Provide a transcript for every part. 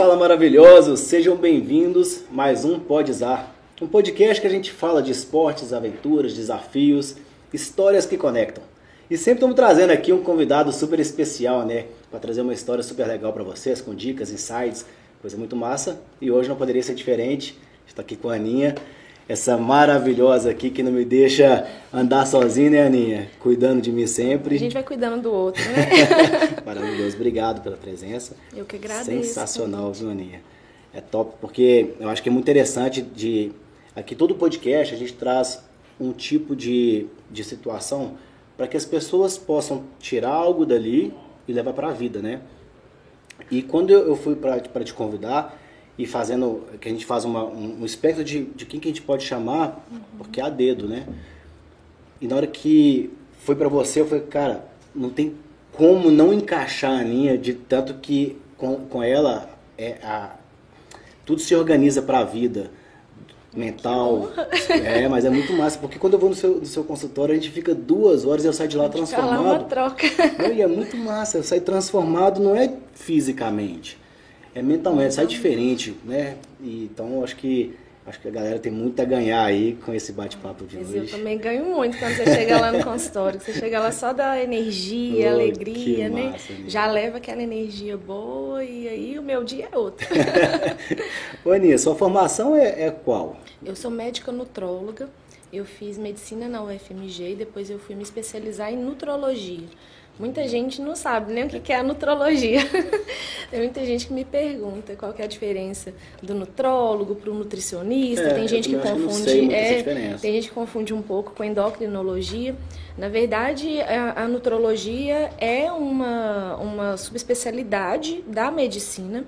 fala maravilhosos, sejam bem-vindos mais um Podzar, um podcast que a gente fala de esportes, aventuras, desafios, histórias que conectam. E sempre estamos trazendo aqui um convidado super especial, né, para trazer uma história super legal para vocês, com dicas, insights, coisa muito massa. E hoje não poderia ser diferente. Estou aqui com a Aninha, essa maravilhosa aqui que não me deixa andar sozinha, né, Aninha? Cuidando de mim sempre. A gente vai cuidando do outro, né? Maravilhoso, obrigado pela presença. Eu que agradeço. Sensacional, viu, Aninha? É top, porque eu acho que é muito interessante de. Aqui todo podcast a gente traz um tipo de, de situação para que as pessoas possam tirar algo dali e levar para a vida, né? E quando eu, eu fui para te convidar, e fazendo, que a gente faz uma, um, um espectro de, de quem que a gente pode chamar, uhum. porque é a dedo, né? E na hora que foi para você, eu falei, cara, não tem como não encaixar a Aninha, de tanto que com, com ela é a, tudo se organiza para a vida mental. É, mas é muito massa, porque quando eu vou no seu, no seu consultório, a gente fica duas horas e eu saio de lá transformado. Lá uma troca. E é muito massa, eu saio transformado não é fisicamente, é mentalmente, sai diferente, né? E, então acho que acho que a galera tem muito a ganhar aí com esse bate-papo de Mas hoje. Eu também ganho muito quando você chega lá no consultório. Você chega lá só da energia, oh, alegria, né? Massa, Já leva aquela energia boa e aí o meu dia é outro. Ô Aninha, sua formação é, é qual? Eu sou médica nutróloga. Eu fiz medicina na UFMG e depois eu fui me especializar em nutrologia. Muita gente não sabe nem o que é a nutrologia. tem muita gente que me pergunta qual é a diferença do nutrólogo para o nutricionista. É, tem gente que confunde. Que é, tem gente que confunde um pouco com endocrinologia. Na verdade, a, a nutrologia é uma, uma subespecialidade da medicina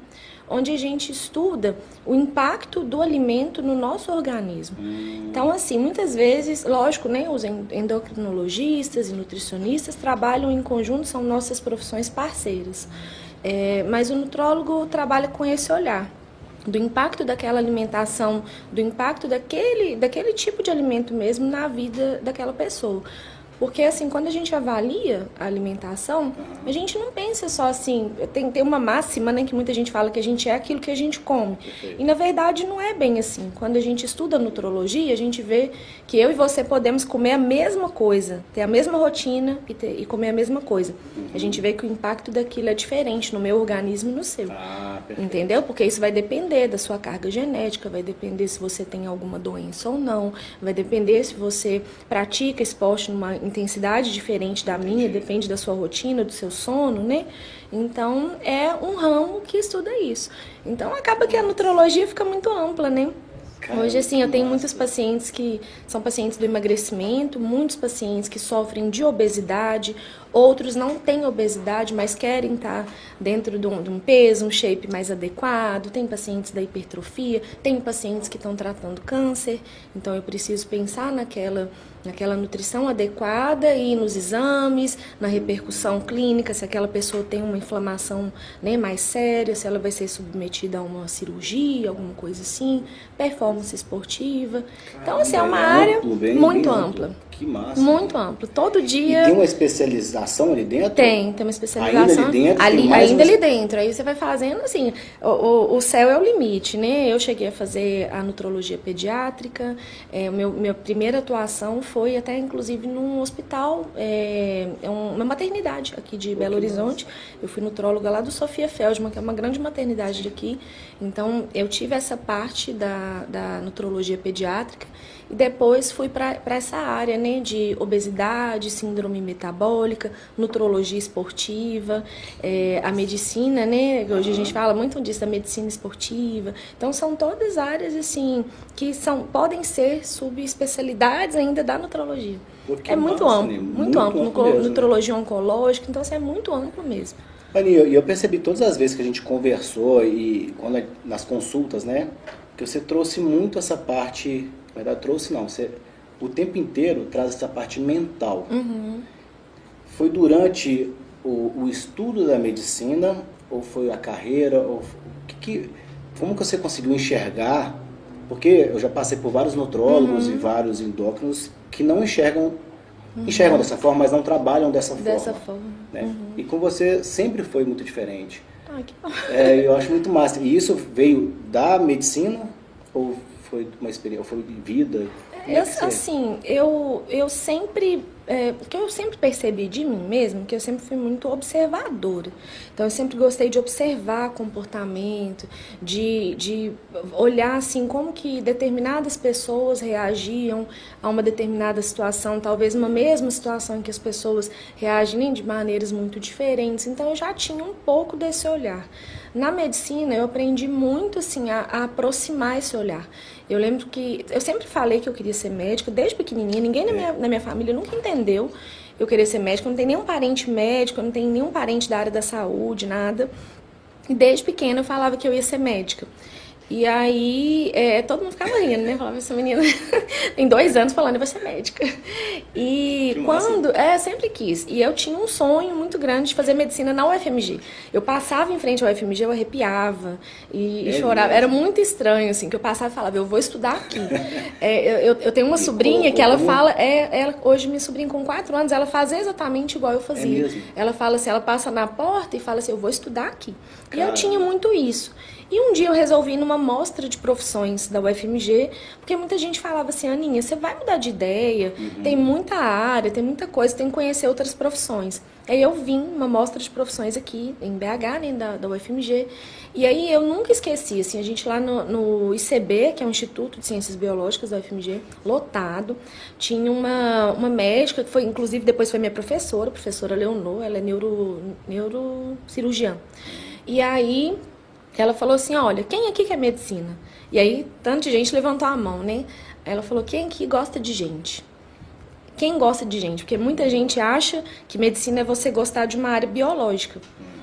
onde a gente estuda o impacto do alimento no nosso organismo. Hum. Então, assim, muitas vezes, lógico, né, os endocrinologistas e nutricionistas trabalham em conjunto, são nossas profissões parceiras. É, mas o nutrólogo trabalha com esse olhar do impacto daquela alimentação, do impacto daquele, daquele tipo de alimento mesmo na vida daquela pessoa. Porque, assim, quando a gente avalia a alimentação, a gente não pensa só assim. Tem, tem uma máxima, né, que muita gente fala que a gente é aquilo que a gente come. E, na verdade, não é bem assim. Quando a gente estuda nutrologia, a gente vê que eu e você podemos comer a mesma coisa, ter a mesma rotina e, ter, e comer a mesma coisa. A gente vê que o impacto daquilo é diferente no meu organismo e no seu. Ah, entendeu? Porque isso vai depender da sua carga genética, vai depender se você tem alguma doença ou não, vai depender se você pratica esporte numa intensidade diferente da minha, depende da sua rotina, do seu sono, né? Então é um ramo que estuda isso. Então acaba que a nutrologia fica muito ampla, né? Hoje, assim, eu tenho muitos pacientes que são pacientes do emagrecimento, muitos pacientes que sofrem de obesidade, outros não têm obesidade, mas querem estar dentro de um, de um peso, um shape mais adequado. Tem pacientes da hipertrofia, tem pacientes que estão tratando câncer, então eu preciso pensar naquela naquela nutrição adequada e nos exames, na repercussão clínica, se aquela pessoa tem uma inflamação né, mais séria, se ela vai ser submetida a uma cirurgia, alguma coisa assim, performance esportiva. Então, assim, é uma área muito ampla. Que massa. Muito amplo. Todo dia. E tem uma especialização ali dentro? Tem, tem uma especialização. Ainda ali dentro? Ali, ainda ali dentro. Aí você vai fazendo assim. O, o, o, céu é o limite, né? Eu cheguei a fazer a nutrologia pediátrica. É, meu, minha primeira atuação foi até, inclusive, num hospital, é, é uma maternidade aqui de Belo Horizonte. Eu fui nutróloga lá do Sofia Feldman, que é uma grande maternidade daqui. Então, eu tive essa parte da, da nutrologia pediátrica. E depois fui para essa área né, de obesidade, síndrome metabólica, nutrologia esportiva, é, a medicina, né? Hoje a gente fala muito disso, da medicina esportiva. Então são todas áreas assim que são, podem ser subespecialidades ainda da nutrologia. é muito massa, amplo, né? muito, muito amplo. amplo mesmo, nutrologia oncológica, então assim, é muito amplo mesmo. E eu, eu percebi todas as vezes que a gente conversou e quando, nas consultas, né? Que você trouxe muito essa parte na verdade, trouxe não. Você, o tempo inteiro traz essa parte mental. Uhum. Foi durante o, o, estudo da medicina ou foi a carreira? Ou, que, que, como que você conseguiu enxergar? Porque eu já passei por vários nutrólogos uhum. e vários endócrinos que não enxergam Uhum. enxergam dessa forma, mas não trabalham dessa, dessa forma. forma. Né? Uhum. E com você sempre foi muito diferente. Ah, que bom. É, eu acho muito massa. E isso veio da medicina ou foi uma experiência, foi vida? É eu, assim, eu, eu sempre é, que eu sempre percebi de mim mesmo, que eu sempre fui muito observadora. Então eu sempre gostei de observar comportamento, de, de olhar assim como que determinadas pessoas reagiam a uma determinada situação, talvez uma mesma situação em que as pessoas reagem de maneiras muito diferentes. Então eu já tinha um pouco desse olhar. Na medicina eu aprendi muito assim a, a aproximar esse olhar. Eu lembro que eu sempre falei que eu queria ser médica desde pequenininha. Ninguém na minha, na minha família nunca entendeu eu querer ser médica. Eu não tenho nenhum parente médico, eu não tenho nenhum parente da área da saúde, nada. E desde pequena eu falava que eu ia ser médica. E aí, é, todo mundo ficava rindo, né? Falava, essa menina tem dois anos falando, vai ser médica. E que quando. Massa. É, sempre quis. E eu tinha um sonho muito grande de fazer medicina na UFMG. Eu passava em frente ao UFMG, eu arrepiava e, é e chorava. Mesmo. Era muito estranho, assim, que eu passava e falava, eu vou estudar aqui. é, eu, eu tenho uma sobrinha que ela fala, é, ela, hoje minha sobrinha com quatro anos, ela faz exatamente igual eu é fazia. ela fala assim, ela passa na porta e fala assim, eu vou estudar aqui. E eu tinha muito isso. E um dia eu resolvi ir numa mostra de profissões da UFMG, porque muita gente falava assim, Aninha, você vai mudar de ideia, uhum. tem muita área, tem muita coisa, tem que conhecer outras profissões. Aí eu vim uma mostra de profissões aqui em BH, né, da, da UFMG, e aí eu nunca esqueci, assim, a gente lá no, no ICB, que é o Instituto de Ciências Biológicas da UFMG, lotado, tinha uma, uma médica, que foi, inclusive depois foi minha professora, a professora Leonor, ela é neuro, neurocirurgiã. E aí ela falou assim: Olha, quem aqui quer medicina? E aí, tanta gente levantou a mão, né? Ela falou: Quem aqui gosta de gente? Quem gosta de gente? Porque muita gente acha que medicina é você gostar de uma área biológica.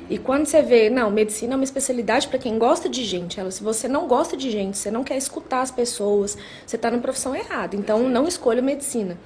E quando você vê, não, medicina é uma especialidade para quem gosta de gente. Ela, se você não gosta de gente, você não quer escutar as pessoas, você está na profissão errada. Então, não escolha medicina.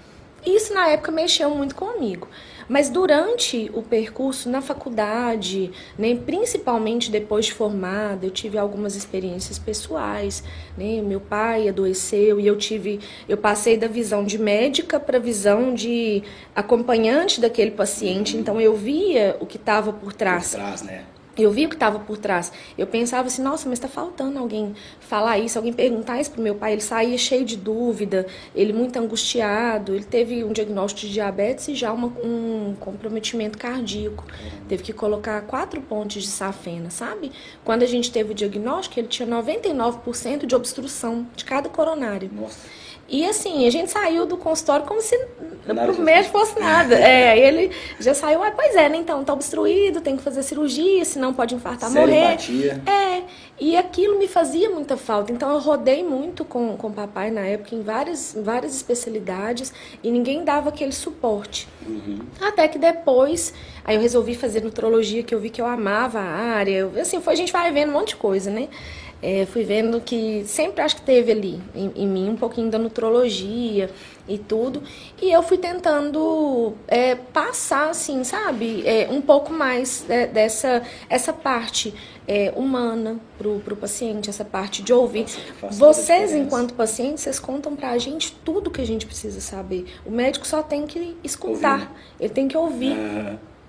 Isso na época mexeu muito comigo. Mas durante o percurso na faculdade, né, principalmente depois de formada, eu tive algumas experiências pessoais. Né? Meu pai adoeceu e eu tive, eu passei da visão de médica para a visão de acompanhante daquele paciente. Então eu via o que estava por trás. Por trás, né? Eu vi o que estava por trás. Eu pensava assim, nossa, mas está faltando alguém falar isso, alguém perguntar isso para o meu pai. Ele saía cheio de dúvida, ele muito angustiado. Ele teve um diagnóstico de diabetes e já uma, um comprometimento cardíaco. Teve que colocar quatro pontes de safena, sabe? Quando a gente teve o diagnóstico, ele tinha 99% de obstrução de cada coronário. Nossa. E assim, a gente saiu do consultório como se pro médico fosse nada. É, ele já saiu, ah, pois é, né? Então, tá obstruído, tem que fazer cirurgia, senão pode infartar, Sério, morrer. Batia. É, e aquilo me fazia muita falta. Então, eu rodei muito com, com o papai na época, em várias, várias especialidades, e ninguém dava aquele suporte. Uhum. Até que depois, aí eu resolvi fazer nutrologia, que eu vi que eu amava a área. Assim, foi, a gente vai vendo um monte de coisa, né? É, fui vendo que sempre acho que teve ali em, em, mim um pouquinho da nutrologia e tudo. E eu fui tentando é, passar, assim, sabe, é, um pouco mais é, dessa essa parte é, humana pro, pro paciente, essa parte de ouvir. Vocês, enquanto pacientes, vocês contam pra gente tudo que a gente precisa saber. O médico só tem que escutar, ouvir. ele tem que ouvir.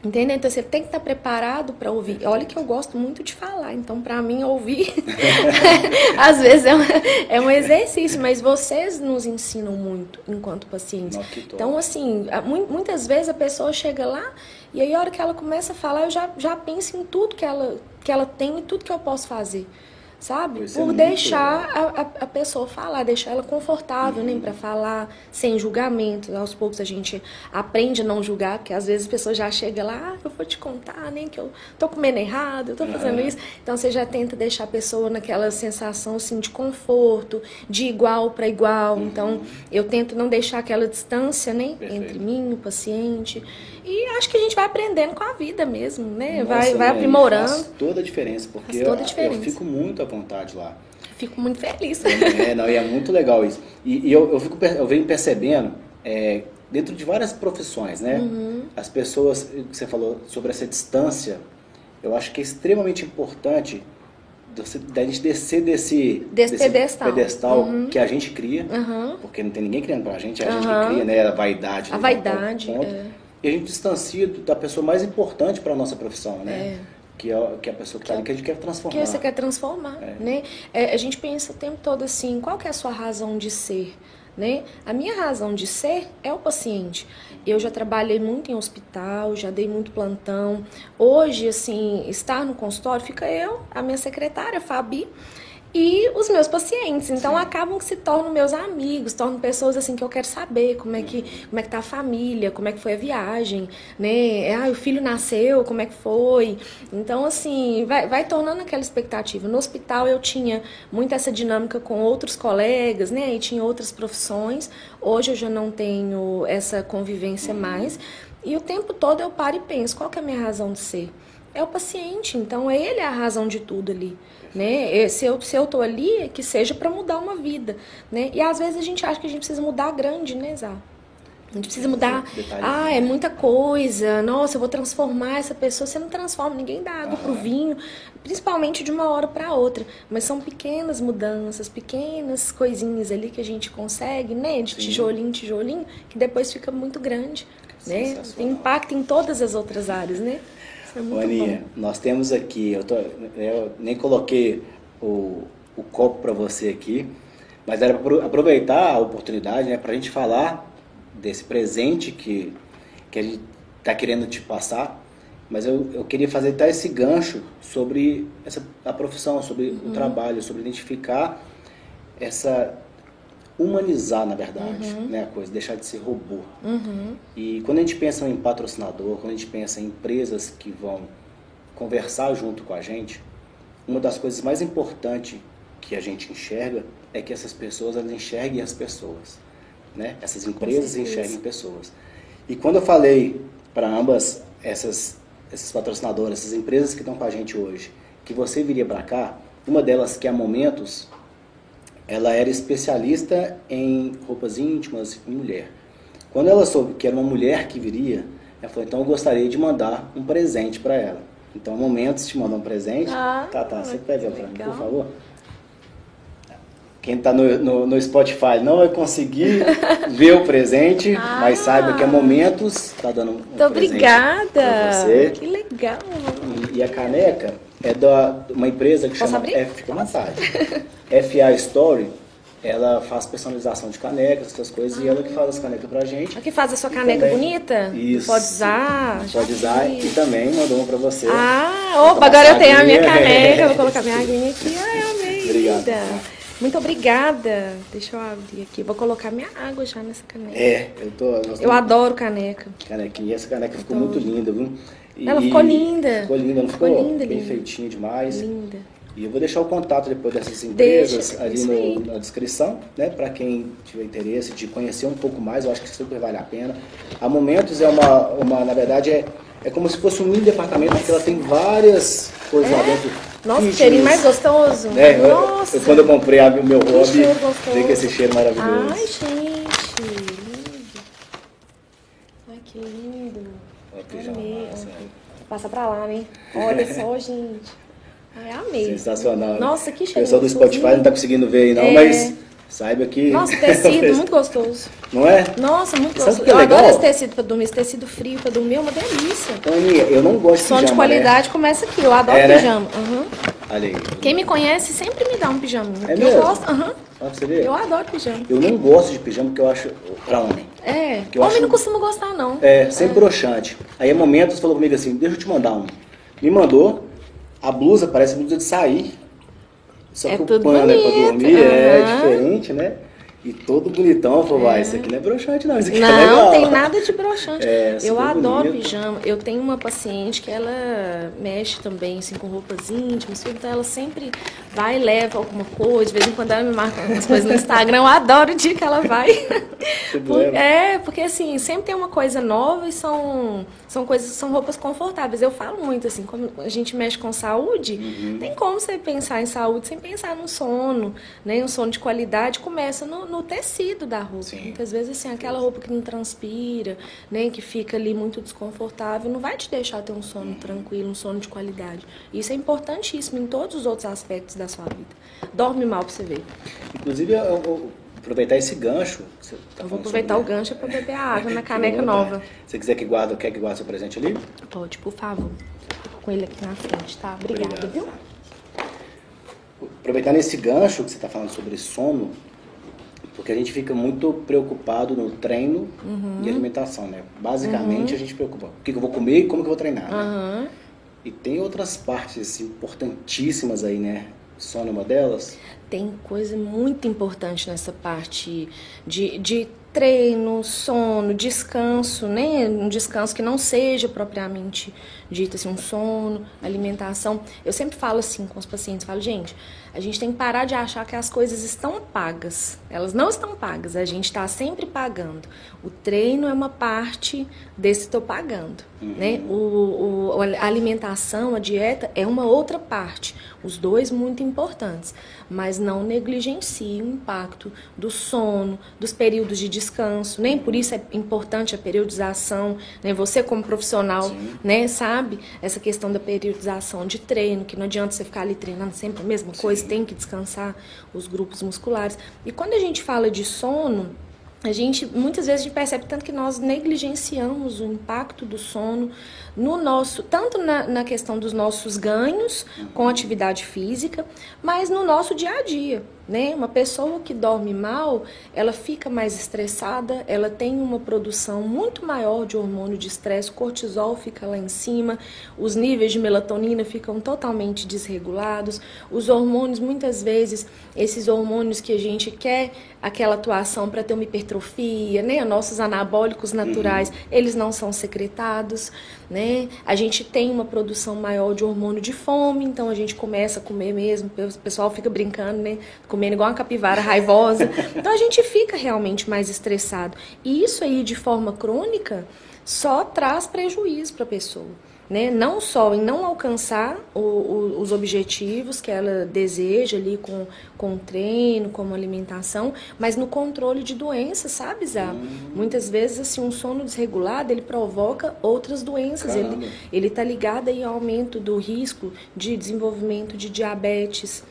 Entendeu? Então você tem que estar preparado para ouvir. Olha que eu gosto muito de falar, então para mim ouvir às vezes é um, é um, exercício, mas vocês nos ensinam muito enquanto pacientes. Então assim, muitas vezes a pessoa chega lá e aí a hora que ela começa a falar, eu já, já penso em tudo que ela, que ela tem e tudo que eu posso fazer sabe? Por deixar a, a, pessoa falar, deixar ela confortável, uhum. nem para falar, sem julgamento. Aos poucos a gente aprende a não julgar, porque às vezes a pessoa já chega lá, ah, eu vou te contar, nem que eu tô comendo errado, eu tô fazendo uhum. isso. Então você já tenta deixar a pessoa naquela sensação assim de conforto, de igual para igual. Uhum. Então eu tento não deixar aquela distância, né, Perfeito. entre mim e o paciente. E acho que a gente vai aprendendo com a vida mesmo, né? Nossa, vai, vai aprimorando. Faz toda a diferença, porque a diferença. Eu, eu, fico muito à vontade lá. Fico muito feliz. É, não, e é muito legal isso. E, e eu, eu, fico, eu venho percebendo, é, dentro de várias profissões, né? Uhum. As pessoas, você falou sobre essa distância, eu acho que é extremamente importante da gente descer desse, desse, desse pedestal, pedestal uhum. que a gente cria, uhum. porque não tem ninguém criando pra gente, é a gente que cria, né? A vaidade. A vaidade, é e a gente distancia da pessoa mais importante para a nossa profissão, né? É. que, é, que é a pessoa que está ali, que a gente quer transformar. Que você quer transformar, é. né? É, a gente pensa o tempo todo assim, qual que é a sua razão de ser? Né? A minha razão de ser é o paciente. Eu já trabalhei muito em hospital, já dei muito plantão. Hoje, assim, estar no consultório fica eu, a minha secretária, Fabi, e os meus pacientes. Então Sim. acabam que se tornam meus amigos, tornam pessoas assim que eu quero saber como é que como é que tá a família, como é que foi a viagem, né? Ah, o filho nasceu, como é que foi? Então assim, vai, vai tornando aquela expectativa. No hospital eu tinha muito essa dinâmica com outros colegas, né? E tinha outras profissões. Hoje eu já não tenho essa convivência mais. E o tempo todo eu paro e penso, qual que é a minha razão de ser? É o paciente, então ele é a razão de tudo ali né? Se eu, se eu tô ali, é que seja para mudar uma vida, né? E às vezes a gente acha que a gente precisa mudar grande, né, Zá? A gente precisa mudar. Ah, é muita coisa. Nossa, eu vou transformar essa pessoa. Você não transforma, ninguém dá água pro vinho, principalmente de uma hora para outra. Mas são pequenas mudanças, pequenas coisinhas ali que a gente consegue, né? De Sim. tijolinho em tijolinho, que depois fica muito grande. Né? Tem impacto em todas as outras áreas, né? É Aninha, nós temos aqui, eu, tô, eu nem coloquei o, o copo para você aqui, mas era para aproveitar a oportunidade né, para a gente falar desse presente que, que a gente está querendo te passar, mas eu, eu queria fazer até esse gancho sobre essa, a profissão, sobre uhum. o trabalho, sobre identificar essa humanizar, na verdade, uhum. né, a coisa, deixar de ser robô. Uhum. E quando a gente pensa em patrocinador, quando a gente pensa em empresas que vão conversar junto com a gente, uma das coisas mais importantes que a gente enxerga é que essas pessoas elas enxerguem as pessoas, né? Essas empresas enxerguem pessoas. E quando eu falei para ambas essas essas patrocinadoras, essas empresas que estão com a gente hoje, que você viria para cá, uma delas que é Momentos, ela era especialista em roupas íntimas e mulher. Quando ela soube que era uma mulher que viria, ela falou, então eu gostaria de mandar um presente para ela. Então, momentos te mandar um presente. Ah, tá, tá, você pega para mim, por favor. Quem está no, no, no, Spotify não vai conseguir ver o presente, ah, mas saiba que é momentos está dando um Muito obrigada. você. Que legal. E, e a caneca é da uma empresa que Posso chama abrir? F, fica vontade. FA Story. Ela faz personalização de canecas, essas coisas, ah. e ela que faz as canecas pra gente. que faz a sua caneca também, bonita? Isso. Pode usar. Pode usar e também mandou uma pra você. Ah, opa, agora eu tenho a minha caneca. Vou colocar minha aguinha aqui. Ai, amei. Obrigada. Muito obrigada. Deixa eu abrir aqui. Vou colocar minha água já nessa caneca. É, eu tô. Eu adoro caneca. Canequinha. Essa caneca ficou muito linda, viu? E ela ficou linda. Ficou linda, não ficou? ficou linda, bem linda. feitinha demais. Linda. E eu vou deixar o contato depois dessas empresas Deixa, ali no, na descrição, né? Para quem tiver interesse de conhecer um pouco mais, eu acho que super vale a pena. A Momentos é uma, uma na verdade, é, é como se fosse um mini departamento, porque ela tem várias coisas é? lá dentro. Nossa, que cheirinho mais gostoso. É, Nossa. Eu, eu, quando eu comprei o meu hobby, vi que esse cheiro maravilhoso. Ai, gente, lindo. Ai, que lindo. Amei. Passa pra lá, né? Olha só, gente. Ai, amei. Sensacional. Nossa, que cheiro. O pessoal do Spotify não tá conseguindo ver aí não, é... mas saiba que... Nossa, tecido, muito gostoso. Não é? Nossa, muito Sabe gostoso. É eu legal? adoro esse tecido pra dormir, esse tecido frio pra dormir é uma delícia. Aninha, eu não gosto de Som pijama, de qualidade né? começa aqui, eu adoro é, né? pijama. Uhum. Olha aí. Quem me conhece sempre me dá um pijaminha. É mesmo? Eu gosto, uhum. Ver. Eu adoro pijama. Eu não gosto de pijama porque eu acho pra homem. É, eu homem acho... não costuma gostar não. É, sempre é. broxante. Aí, a momentos, falou comigo assim, deixa eu te mandar um. Me mandou, a blusa parece blusa de sair. Só é que o pano bonito. é pra dormir, uhum. é diferente, né? E todo bonitão, eu falei, é. isso aqui não é broxante não, isso aqui não, é legal. Não, tem nada de broxante. É, eu adoro bonito. pijama. Eu tenho uma paciente que ela mexe também, assim, com roupas íntimas, então ela sempre vai e leva alguma coisa, de vez em quando ela me marca algumas coisas no Instagram, eu adoro o dia que ela vai. Por, é, porque assim, sempre tem uma coisa nova e são, são coisas, são roupas confortáveis. Eu falo muito assim, como a gente mexe com saúde, uhum. tem como você pensar em saúde sem pensar no sono, né? Um sono de qualidade começa no, no tecido da roupa. Sim. Muitas vezes assim, aquela roupa que não transpira, né, que fica ali muito desconfortável, não vai te deixar ter um sono uhum. tranquilo, um sono de qualidade. Isso é importantíssimo em todos os outros aspectos da sua vida. Dorme mal pra você ver. Inclusive, eu, eu aproveitar esse gancho. Tá eu vou aproveitar sobre... o gancho para beber a água na caneca nova. Se você quiser que guarde, quer que guarde seu presente ali? Pode, por favor. com ele aqui na frente, tá? Obrigada, Obrigado. viu? Aproveitando esse gancho que você está falando sobre sono, porque a gente fica muito preocupado no treino uhum. e alimentação, né? Basicamente uhum. a gente preocupa o que eu vou comer e como que eu vou treinar, né? Uhum. E tem outras partes importantíssimas aí, né? Sono é uma delas? Tem coisa muito importante nessa parte de, de treino, sono, descanso, né? Um descanso que não seja propriamente dito assim, um sono, alimentação. Eu sempre falo assim com os pacientes, falo, gente, a gente tem que parar de achar que as coisas estão pagas. Elas não estão pagas, a gente está sempre pagando. O treino é uma parte desse estou pagando, uhum. né? O, o, a alimentação, a dieta é uma outra parte. Os dois muito importantes, mas não negligencie o impacto do sono, dos períodos de descanso. Nem por isso é importante a periodização. Né? Você como profissional, né, sabe essa questão da periodização de treino, que não adianta você ficar ali treinando sempre a mesma Sim. coisa, tem que descansar os grupos musculares. E quando a gente fala de sono, a gente muitas vezes a gente percebe tanto que nós negligenciamos o impacto do sono no nosso tanto na, na questão dos nossos ganhos com atividade física, mas no nosso dia a dia. Né? Uma pessoa que dorme mal, ela fica mais estressada, ela tem uma produção muito maior de hormônio de estresse, cortisol fica lá em cima, os níveis de melatonina ficam totalmente desregulados, os hormônios, muitas vezes, esses hormônios que a gente quer aquela atuação para ter uma hipertrofia, né? Nossos anabólicos naturais, uhum. eles não são secretados, né? A gente tem uma produção maior de hormônio de fome, então a gente começa a comer mesmo, o pessoal fica brincando, né? comendo igual uma capivara raivosa. Então a gente fica realmente mais estressado. E isso aí, de forma crônica, só traz prejuízo para a pessoa. Né? Não só em não alcançar o, o, os objetivos que ela deseja ali com, com treino, com alimentação, mas no controle de doenças, sabe, Zá? Uhum. Muitas vezes, assim, um sono desregulado, ele provoca outras doenças. Caramba. Ele, ele tá ligado aí ao aumento do risco de desenvolvimento de diabetes,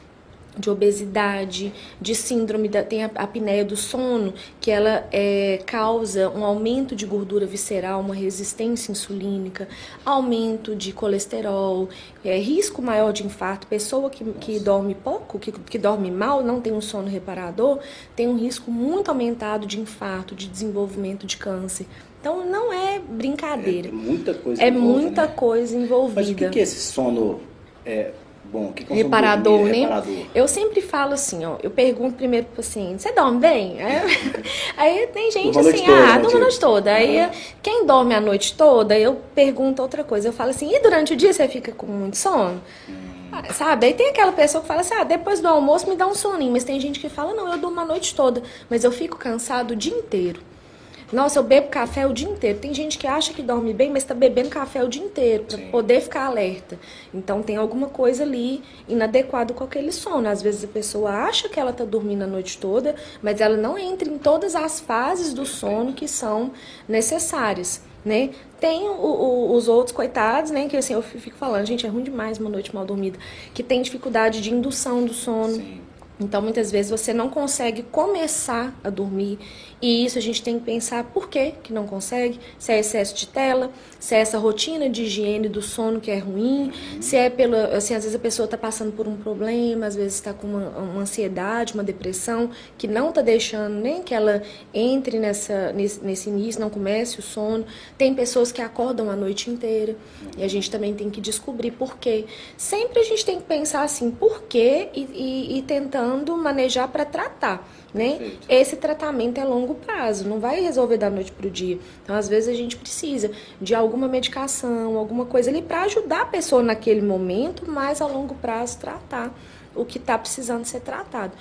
de obesidade, de síndrome da tem a apneia do sono, que ela é, causa um aumento de gordura visceral, uma resistência insulínica, aumento de colesterol, é, risco maior de infarto. Pessoa que, que dorme pouco, que, que dorme mal, não tem um sono reparador, tem um risco muito aumentado de infarto, de desenvolvimento de câncer. Então não é brincadeira. É muita coisa. É envolve, muita né? coisa envolvida. Mas o que, que é esse sono é, bom? Que reparador, dormir, né? Reparador. Eu sempre falo assim, ó, eu pergunto primeiro pro paciente, você dorme bem? Aí, tem gente assim, toda, ah, dorme a noite toda. Aí quem dorme a noite toda, eu pergunto outra coisa. Eu falo assim, e durante o dia você fica com muito sono? Hum. Ah, sabe? Aí tem aquela pessoa que fala assim, ah, depois do almoço me dá um soninho. Mas tem gente que fala, não, eu durmo a noite toda, mas eu fico cansado o dia inteiro. Nossa, eu bebo café o dia inteiro. Tem gente que acha que dorme bem, mas está bebendo café o dia inteiro para poder ficar alerta. Então tem alguma coisa ali inadequada com aquele sono. Às vezes a pessoa acha que ela está dormindo a noite toda, mas ela não entra em todas as fases do sono que são necessárias. Né? Tem o, o, os outros coitados, né? Que assim, eu fico falando, gente, é ruim demais uma noite mal dormida, que tem dificuldade de indução do sono. Sim. Então, muitas vezes você não consegue começar a dormir e isso a gente tem que pensar por que que não consegue, se é excesso de tela, se é essa rotina de higiene do sono que é ruim, uhum. se é pela, assim, às vezes a pessoa está passando por um problema, às vezes está com uma, uma, ansiedade, uma depressão, que não está deixando nem que ela entre nessa, nesse, nesse início, não comece o sono. Tem pessoas que acordam a noite inteira e a gente também tem que descobrir por quê. Sempre a gente tem que pensar assim, por quê e, e, e tentando manejar para tratar. Né? Esse tratamento é longo prazo, não vai resolver da noite para o dia. Então, às vezes, a gente precisa de alguma medicação, alguma coisa ali para ajudar a pessoa naquele momento, mas a longo prazo tratar o que está precisando ser tratado.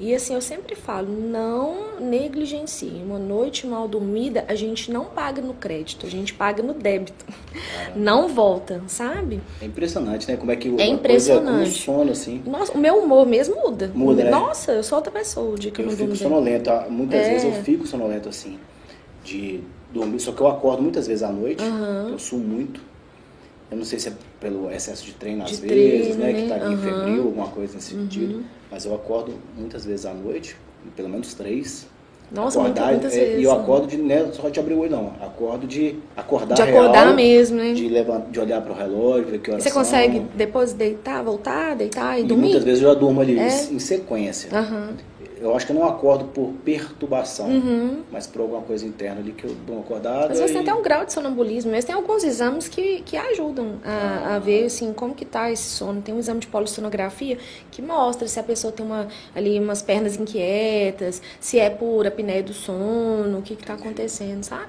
E assim, eu sempre falo, não negligencie. Uma noite mal dormida, a gente não paga no crédito, a gente paga no débito. Caramba. Não volta, sabe? É impressionante, né? Como é que é impressionante. Coisa, sono, assim. Nossa, o meu humor mesmo muda. Muda, né? Nossa, eu sou outra pessoa o dia que eu, eu não fico sonolento. Muitas é. vezes eu fico sonolento, assim, de dormir. Só que eu acordo muitas vezes à noite, uhum. eu sumo muito. Eu não sei se é pelo excesso de treino às de vezes, treino, né? né? Que tá uhum. febril, alguma coisa nesse uhum. sentido. Mas eu acordo muitas vezes à noite, pelo menos três. Nossa, acordar, muitas, é, vezes. E eu acordo de não é só de abrir o olho, não. Acordo de acordar De acordar real, mesmo, né? De, levantar, de olhar pro relógio, ver que horas Você são. consegue depois deitar, voltar, deitar e, E dormir? muitas vezes eu já durmo ali É? em sequência. Aham. Eu acho que eu não acordo por perturbação, Uhum. mas por alguma coisa interna ali que eu dou uma acordada. Às vezes e... tem até um grau de sonambulismo, mas tem alguns exames que, que ajudam a, a ver assim, como que tá esse sono. Tem um exame de polissonografia que mostra se a pessoa tem uma, ali umas pernas inquietas, se é por apneia do sono, o que que tá acontecendo, sabe?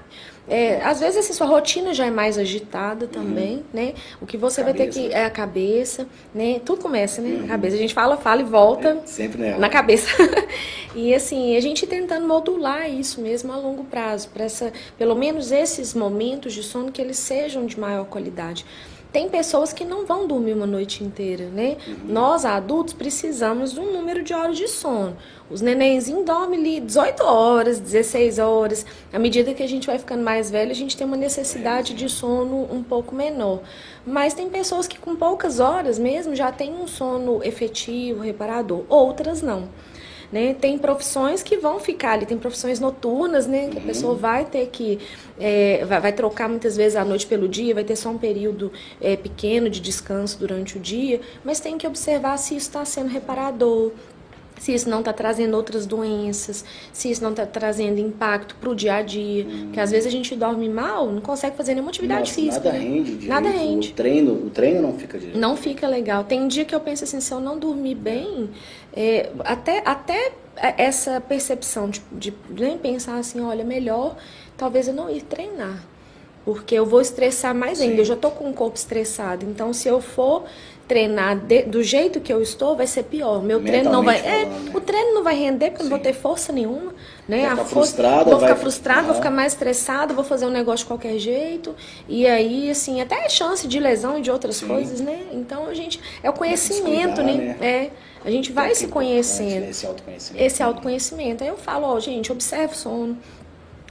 É, às vezes assim, sua rotina já é mais agitada também, né? O que você vai ter Cabeça. que... É a cabeça, né? Tudo começa, né? A cabeça. A gente fala, fala e volta Sempre nela. na cabeça. e assim, a gente tentando modular isso mesmo a longo prazo, para essa, pelo menos esses momentos de sono que eles sejam de maior qualidade. Tem pessoas que não vão dormir uma noite inteira, né? Nós, adultos, precisamos de um número de horas de sono. Os nenenzinhos dormem ali 18 horas, 16 horas. À medida que a gente vai ficando mais velho, a gente tem uma necessidade de sono um pouco menor. Mas tem pessoas que com poucas horas mesmo já têm um sono efetivo, reparador. Outras não. Né? Tem profissões que vão ficar ali, tem profissões noturnas, né? Que a pessoa vai ter que. é, vai, vai trocar muitas vezes a noite pelo dia, vai ter só um período é, pequeno de descanso durante o dia, mas tem que observar se isso está sendo reparador, se isso não está trazendo outras doenças, se isso não está trazendo impacto para o dia a dia. Porque às vezes a gente dorme mal, não consegue fazer nenhuma atividade Nossa, física. Nada né? rende direito. Nada rende. O treino, o treino não fica direito. Não fica legal. Tem dia que eu penso assim, se eu não dormir bem, é, até, até essa percepção de, de nem pensar assim, olha, melhor talvez eu não ir treinar. Porque eu vou estressar mais ainda. Sim. Eu já tô com o corpo estressado. Então, se eu for treinar de- do jeito que eu estou, vai ser pior. Meu treino não vai. É, né? o treino não vai render porque eu não vou ter força nenhuma. Né? Vai A força- vou ficar frustrada, vou ficar mais estressada, vou fazer um negócio de qualquer jeito. E aí, assim, até chance de lesão e de outras Sim. coisas, né? Então a gente. É o conhecimento, descuidar, né? né? É. A gente vai se importante, conhecendo. né, Esse autoconhecimento. Esse autoconhecimento. Aí eu falo, ó, gente, observe o sono.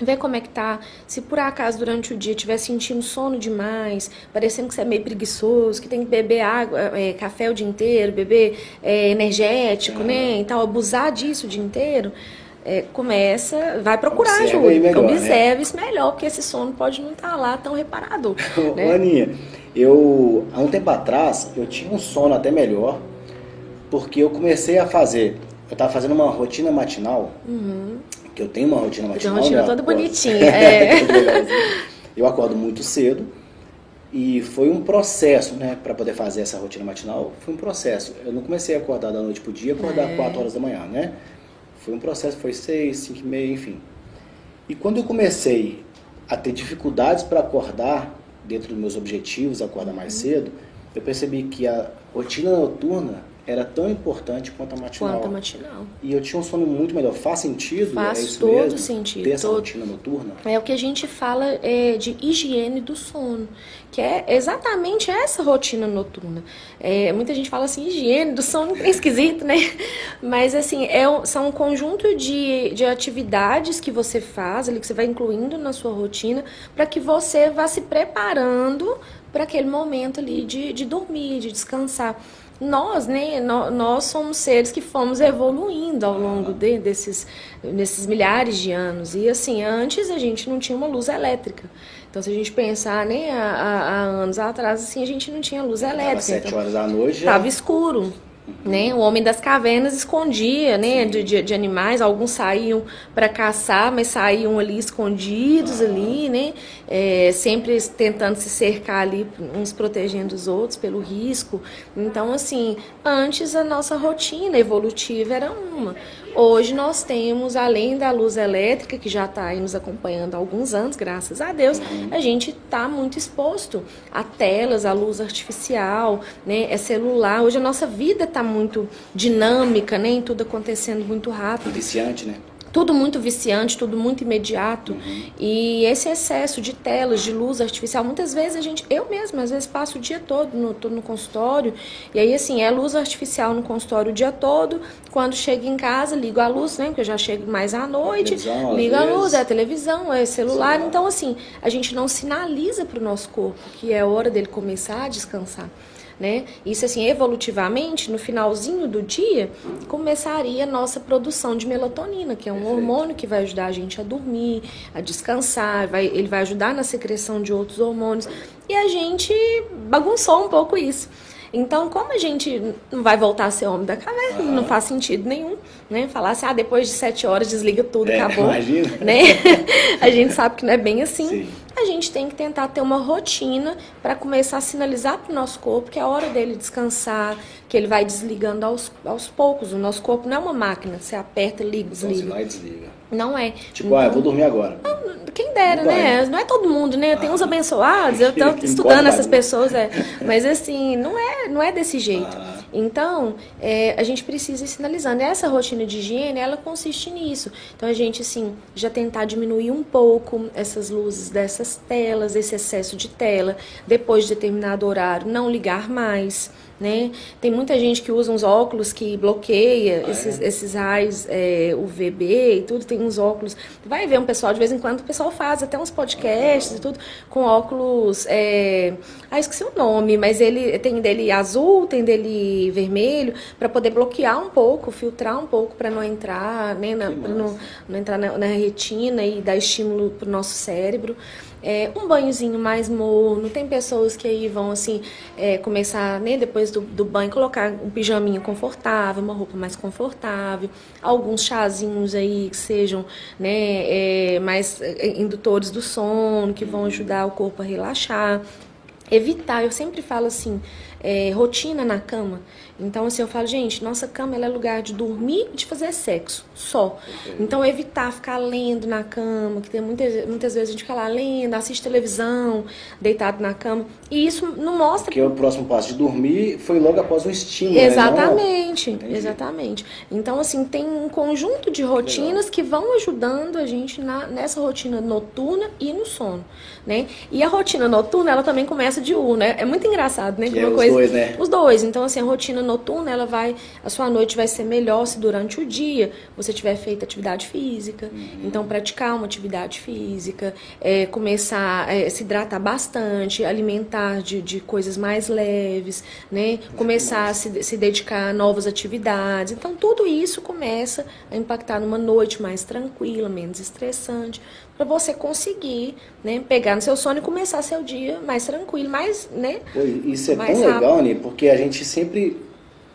Vê como é que tá. Se por acaso durante o dia estiver sentindo sono demais, parecendo que você é meio preguiçoso, que tem que beber água, é, café o dia inteiro, beber é, energético, né? Então, abusar disso o dia inteiro, é, começa, vai procurar ajuda. melhor, né? Observe isso melhor, porque esse sono pode não estar lá tão reparador. Ô, né? Aninha, eu, há um tempo atrás, eu tinha um sono até melhor, porque eu comecei a fazer, eu estava fazendo uma rotina matinal, que eu tenho uma rotina matinal. uma rotina né? toda Acordo- bonitinha. É. Eu acordo muito cedo, e foi um processo, né, para poder fazer essa rotina matinal, foi um processo. Eu não comecei a acordar da noite pro dia, acordar É. 4 horas da manhã, né? Foi um processo, foi 6, 5 e meia, enfim. E quando eu comecei a ter dificuldades para acordar, dentro dos meus objetivos, acordar mais Uhum. cedo, eu percebi que a rotina noturna era tão importante quanto a matinal. Quanto a matinal. E eu tinha um sono muito melhor. Faz sentido? Faz é isso todo mesmo? sentido, Ter essa todo. rotina noturna? É o que a gente fala é, de higiene do sono, que é exatamente essa rotina noturna. É, muita gente fala assim, higiene do sono, é esquisito, né? Mas assim, é, são um conjunto de, de atividades que você faz, ali, que você vai incluindo na sua rotina, para que você vá se preparando para aquele momento ali de, de dormir, de descansar. Nós, né, nó- nós somos seres que fomos evoluindo ao longo de- desses, desses milhares de anos. E assim, antes a gente não tinha uma luz elétrica. Então, se a gente pensar, né, há, há- anos atrás, assim, a gente não tinha luz elétrica. 7 Então, horas da noite já. Estava escuro. Né? O homem das cavernas escondia né? de, de, de animais, alguns saíam para caçar, mas saíam ali escondidos ali, né? É, sempre tentando se cercar ali, uns protegendo os outros pelo risco. Então, assim, antes a nossa rotina evolutiva era uma. Hoje nós temos, além da luz elétrica, que já está aí nos acompanhando há alguns anos, graças a Deus, a gente está muito exposto a telas, a luz artificial, né? É celular. Hoje a nossa vida está muito dinâmica, né? Tudo acontecendo muito rápido Viciante, né? Tudo muito viciante, tudo muito imediato. E esse excesso de telas, de luz artificial, muitas vezes a gente, eu mesma, às vezes passo o dia todo no, tô no consultório, e aí assim, é luz artificial no consultório o dia todo. Quando chego em casa, ligo a luz, né? Porque eu já chego mais à noite, Televisão, ligo a luz, é a televisão, é celular. Celular. Então, assim, a gente não sinaliza para o nosso corpo que é hora dele começar a descansar. Né? Isso assim, evolutivamente, no finalzinho do dia, começaria a nossa produção de melatonina, que é um Perfeito. hormônio que vai ajudar a gente a dormir, a descansar, vai, ele vai ajudar na secreção de outros hormônios. E a gente bagunçou um pouco isso. Então, como a gente não vai voltar a ser homem da caverna, não faz sentido nenhum, né? Falar assim, ah, depois de sete horas desliga tudo, é, acabou. Imagina. Né? a gente sabe que não é bem assim. Sim. A gente tem que tentar ter uma rotina para começar a sinalizar para o nosso corpo que é a hora dele descansar, que ele vai desligando aos, aos poucos. O nosso corpo não é uma máquina, você aperta, liga, desliga. Não desliga. Não é. Tipo, então, ah, eu vou dormir agora. Quem dera, não né? Não é todo mundo, né? Tem uns ah. abençoados, eu estou estudando essas pessoas, é. Mas assim, não é, não é desse jeito. Ah. Então, é, a gente precisa ir sinalizando. Essa rotina de higiene, ela consiste nisso. Então, a gente, assim, já tentar diminuir um pouco essas luzes dessas telas, esse excesso de tela. Depois de determinado horário, não ligar mais né? Tem muita gente que usa uns óculos que bloqueia ah, esses, é? esses raios é, UVB e tudo, tem uns óculos. Vai ver um pessoal, de vez em quando, o pessoal faz até uns podcasts e tudo, com óculos. É... Ah, esqueci o nome, mas ele tem dele azul, tem dele vermelho, para poder bloquear um pouco, filtrar um pouco para não entrar, né? Na, não, não entrar na, na retina e dar estímulo para o nosso cérebro é, um banhozinho mais morno. Tem pessoas que aí vão assim é, começar, né, depois do, do, banho, colocar um pijaminho confortável, uma roupa mais confortável, alguns chazinhos aí que sejam né, é, mais é, indutores do sono, que vão ajudar o corpo a relaxar. Evitar, eu sempre falo assim, é, rotina na cama. Então, assim, eu falo, gente, nossa cama é lugar de dormir e de fazer sexo, só. Então, evitar ficar lendo na cama, que tem muitas, muitas vezes a gente fica lá lendo, assiste televisão, deitado na cama. E isso não mostra. Porque o próximo passo de dormir foi logo após o estímulo. Né? Exatamente, né? exatamente. Então, assim, tem um conjunto de rotinas Legal. que vão ajudando a gente na, nessa rotina noturna e no sono, né? E a rotina noturna, ela também começa de U, né? É muito engraçado, né? Que é, coisa... Os dois, né? Os dois. Então, assim, a rotina noturna, ela vai, a sua noite vai ser melhor se durante o dia você tiver feito atividade física. Uhum. Então, praticar uma atividade física, é, começar a é, se hidratar bastante, alimentar de, de coisas mais leves, né? Começar a se, se dedicar a novas atividades. Então, tudo isso começa a impactar numa noite mais tranquila, menos estressante, para você conseguir, né, pegar no seu sono e começar seu dia mais tranquilo, mais, né? Isso é tão rápido. legal, né? Porque a gente sempre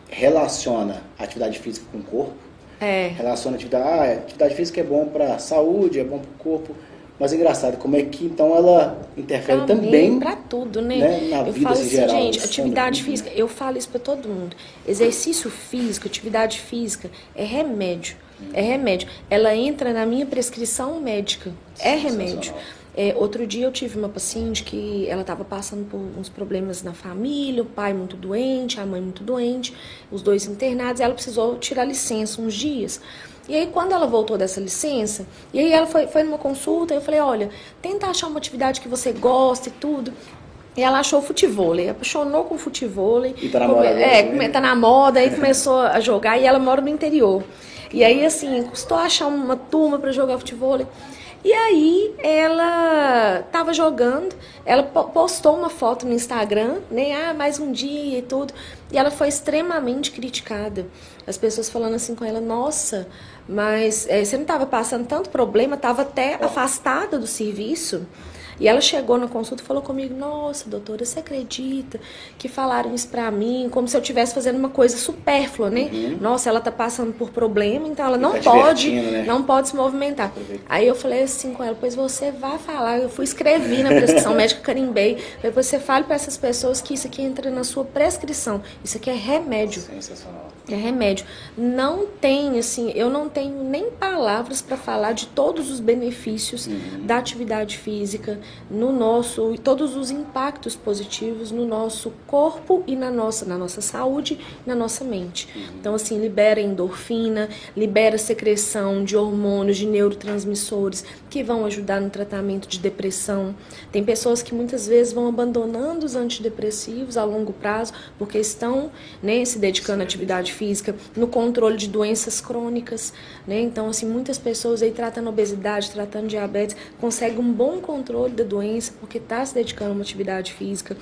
relaciona atividade física com o corpo. É. Relaciona atividade, ah, atividade física é bom para saúde, é bom para o corpo. Mas é engraçado como é que então ela interfere também, também para tudo, né? né? Na eu vida falo assim, geral, gente, atividade física, eu falo isso para todo mundo. Exercício físico, atividade física é remédio. É remédio. Ela entra na minha prescrição médica. É remédio. É, outro dia eu tive uma paciente que ela estava passando por uns problemas na família, o pai muito doente, a mãe muito doente, os dois internados, e ela precisou tirar licença uns dias. E aí, quando ela voltou dessa licença, e aí ela foi, foi numa consulta, eu falei, olha, tenta achar uma atividade que você gosta e tudo. E ela achou futebol, apaixonou com futebol. E tá na moda. É, né? tá na moda, aí começou a jogar, e ela mora no interior. E aí, assim, custou achar uma turma para jogar futebol. E aí ela estava jogando, ela postou uma foto no Instagram, né? Ah, mais um dia e tudo. E ela foi extremamente criticada. As pessoas falando assim com ela, nossa, mas é, você não estava passando tanto problema, estava até afastada do serviço. E ela chegou na consulta e falou comigo: Nossa, doutora, você acredita que falaram isso pra mim? Como se eu estivesse fazendo uma coisa supérflua, né? Uhum. Nossa, ela tá passando por problema, então ela não tá pode, né? não pode se movimentar. Aí eu falei assim com ela: Pois você vai falar. Eu fui escrever na prescrição médica, carimbei. Depois você fale para essas pessoas que isso aqui entra na sua prescrição. Isso aqui é remédio. Sensacional. É remédio. Não tem, assim, eu não tenho nem palavras para falar de todos os benefícios uhum. da atividade física, no nosso todos os impactos positivos no nosso corpo e na nossa na nossa saúde, na nossa mente. Uhum. Então assim, libera endorfina, libera secreção de hormônios, de neurotransmissores que vão ajudar no tratamento de depressão. Tem pessoas que muitas vezes vão abandonando os antidepressivos a longo prazo porque estão, né, se dedicando à atividade física, no controle de doenças crônicas, né? Então assim, muitas pessoas aí tratando obesidade, tratando diabetes, conseguem um bom controle da doença porque está se dedicando a uma atividade física.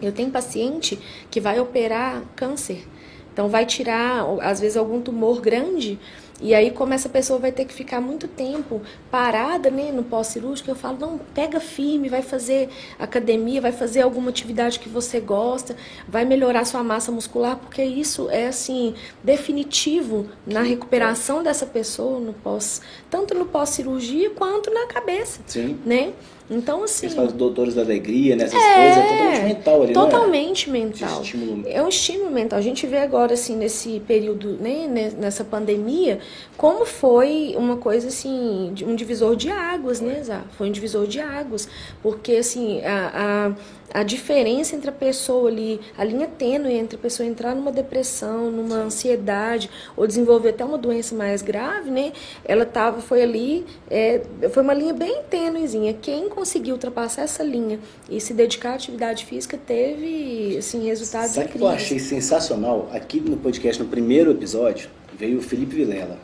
Eu tenho paciente que vai operar câncer. Então vai tirar, às vezes, algum tumor grande e aí, como essa pessoa vai ter que ficar muito tempo parada né, no pós-cirúrgico, eu falo, não, pega firme, vai fazer academia, vai fazer alguma atividade que você gosta, vai melhorar sua massa muscular, porque isso é assim, definitivo na recuperação dessa pessoa no pós, tanto no pós-cirurgia quanto na cabeça. Sim. Né? Então, assim. Eles falam doutores da alegria, nessas né? é, coisas, é totalmente mental ali, Totalmente não é? mental. É um estímulo mental. A gente vê agora, assim, nesse período, né, nessa pandemia, como foi uma coisa, assim, um divisor de águas, né, Zá? Foi um divisor de águas. Porque, assim, a, a a diferença entre a pessoa ali, a linha tênue entre a pessoa entrar numa depressão, numa ansiedade, ou desenvolver até uma doença mais grave, né? Ela tava, foi ali, é, foi uma linha bem tênuezinha. Quem conseguiu ultrapassar essa linha e se dedicar à atividade física teve, assim, resultados Sabe incríveis. Que eu achei sensacional? Aqui no podcast, no primeiro episódio, veio o Felipe Vilela.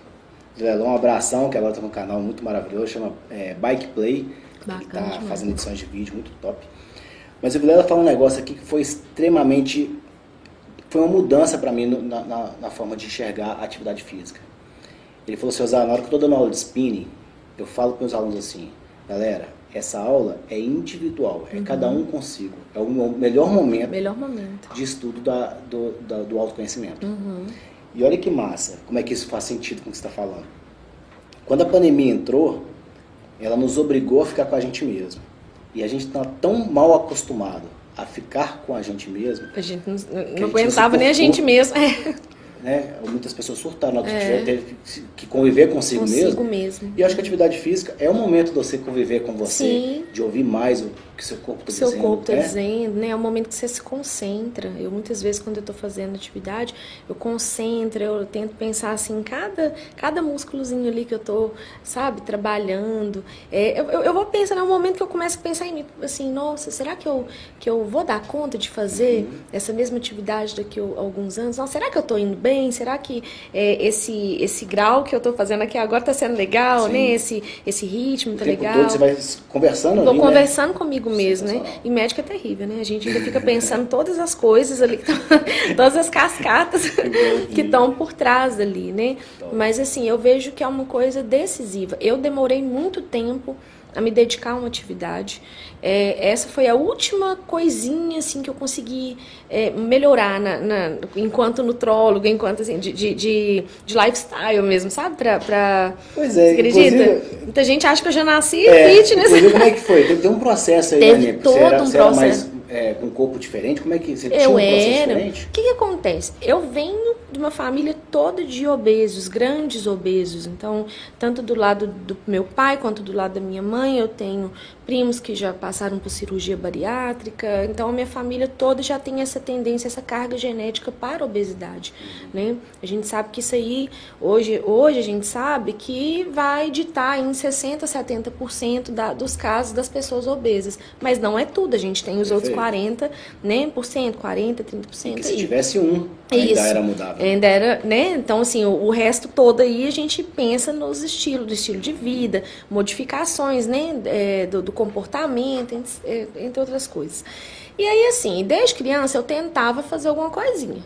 Vilela, um abração, que agora está um canal muito maravilhoso, chama é, Bike Play. Bacana, ele tá fazendo edições de vídeo muito top. Mas o Vilela fala um negócio aqui que foi extremamente. Foi uma mudança para mim na, na, na, forma de enxergar a atividade física. Ele falou assim: na hora que eu estou dando aula de spinning, eu falo para os alunos assim: galera, essa aula é individual, é uhum. cada um consigo. É o melhor momento, melhor momento. de estudo da, do, da, do autoconhecimento. Uhum. E olha que massa, como é que isso faz sentido com o que você está falando. Quando a pandemia entrou, ela nos obrigou a ficar com a gente mesmo. E a gente está tão mal acostumado a ficar com a gente mesmo. A gente não, não aguentava nem a gente mesmo. É né? Muitas pessoas surtaram hora é. que teve que conviver consigo, consigo mesmo. mesmo. E eu acho que a atividade física é o momento de você conviver com você, Sim. de ouvir mais o que seu corpo está dizendo. Seu corpo está né? dizendo, né? É o momento que você se concentra. Eu muitas vezes quando eu estou fazendo atividade, eu concentro, eu tento pensar assim, cada cada músculozinho ali que eu estou, sabe, trabalhando. É, eu, eu vou pensar no momento que eu começo a pensar em mim, assim, nossa, será que eu que eu vou dar conta de fazer uhum. essa mesma atividade daqui a alguns anos? Não, será que eu estou indo bem? Bem? Será que é, esse, esse grau que eu estou fazendo aqui agora está sendo legal, Sim. né? Esse, esse ritmo está legal. Todo você vai conversando Estou né? conversando né? comigo mesmo, né? E médico é terrível, né? A gente ainda fica pensando todas as coisas ali, todas as cascatas que estão por trás ali, né? Mas assim, eu vejo que é uma coisa decisiva. Eu demorei muito tempo a me dedicar a uma atividade. É, essa foi a última coisinha assim que eu consegui é, melhorar na, na, enquanto nutróloga, enquanto assim, de, de, de, de lifestyle mesmo, sabe? Pra, pra... Pois é, Você acredita? Muita gente acha que eu já nasci é, fitness. Como é que foi? Teve, um processo aí, Teve todo você era, um processo. É, com um corpo diferente? Como é que você eu tinha um era. diferente? O que, que acontece? Eu venho de uma família toda de obesos, grandes obesos. Então, tanto do lado do meu pai quanto do lado da minha mãe, eu tenho primos que já passaram por cirurgia bariátrica. Então, a minha família toda já tem essa tendência, essa carga genética para a obesidade, né? A gente sabe que isso aí hoje, hoje a gente sabe que vai ditar em 60, 70% da, dos casos das pessoas obesas, mas não é tudo. A gente tem os Perfeito. outros 40, né, por cento, 40, 30%. E se tivesse um, ainda Isso. era mudável. Ainda era, né? Então, assim, o, o, resto todo aí a gente pensa nos estilos, do estilo de vida, modificações, né? É, do, do, comportamento, entre, é, entre outras coisas. E aí, assim, desde criança eu tentava fazer alguma coisinha.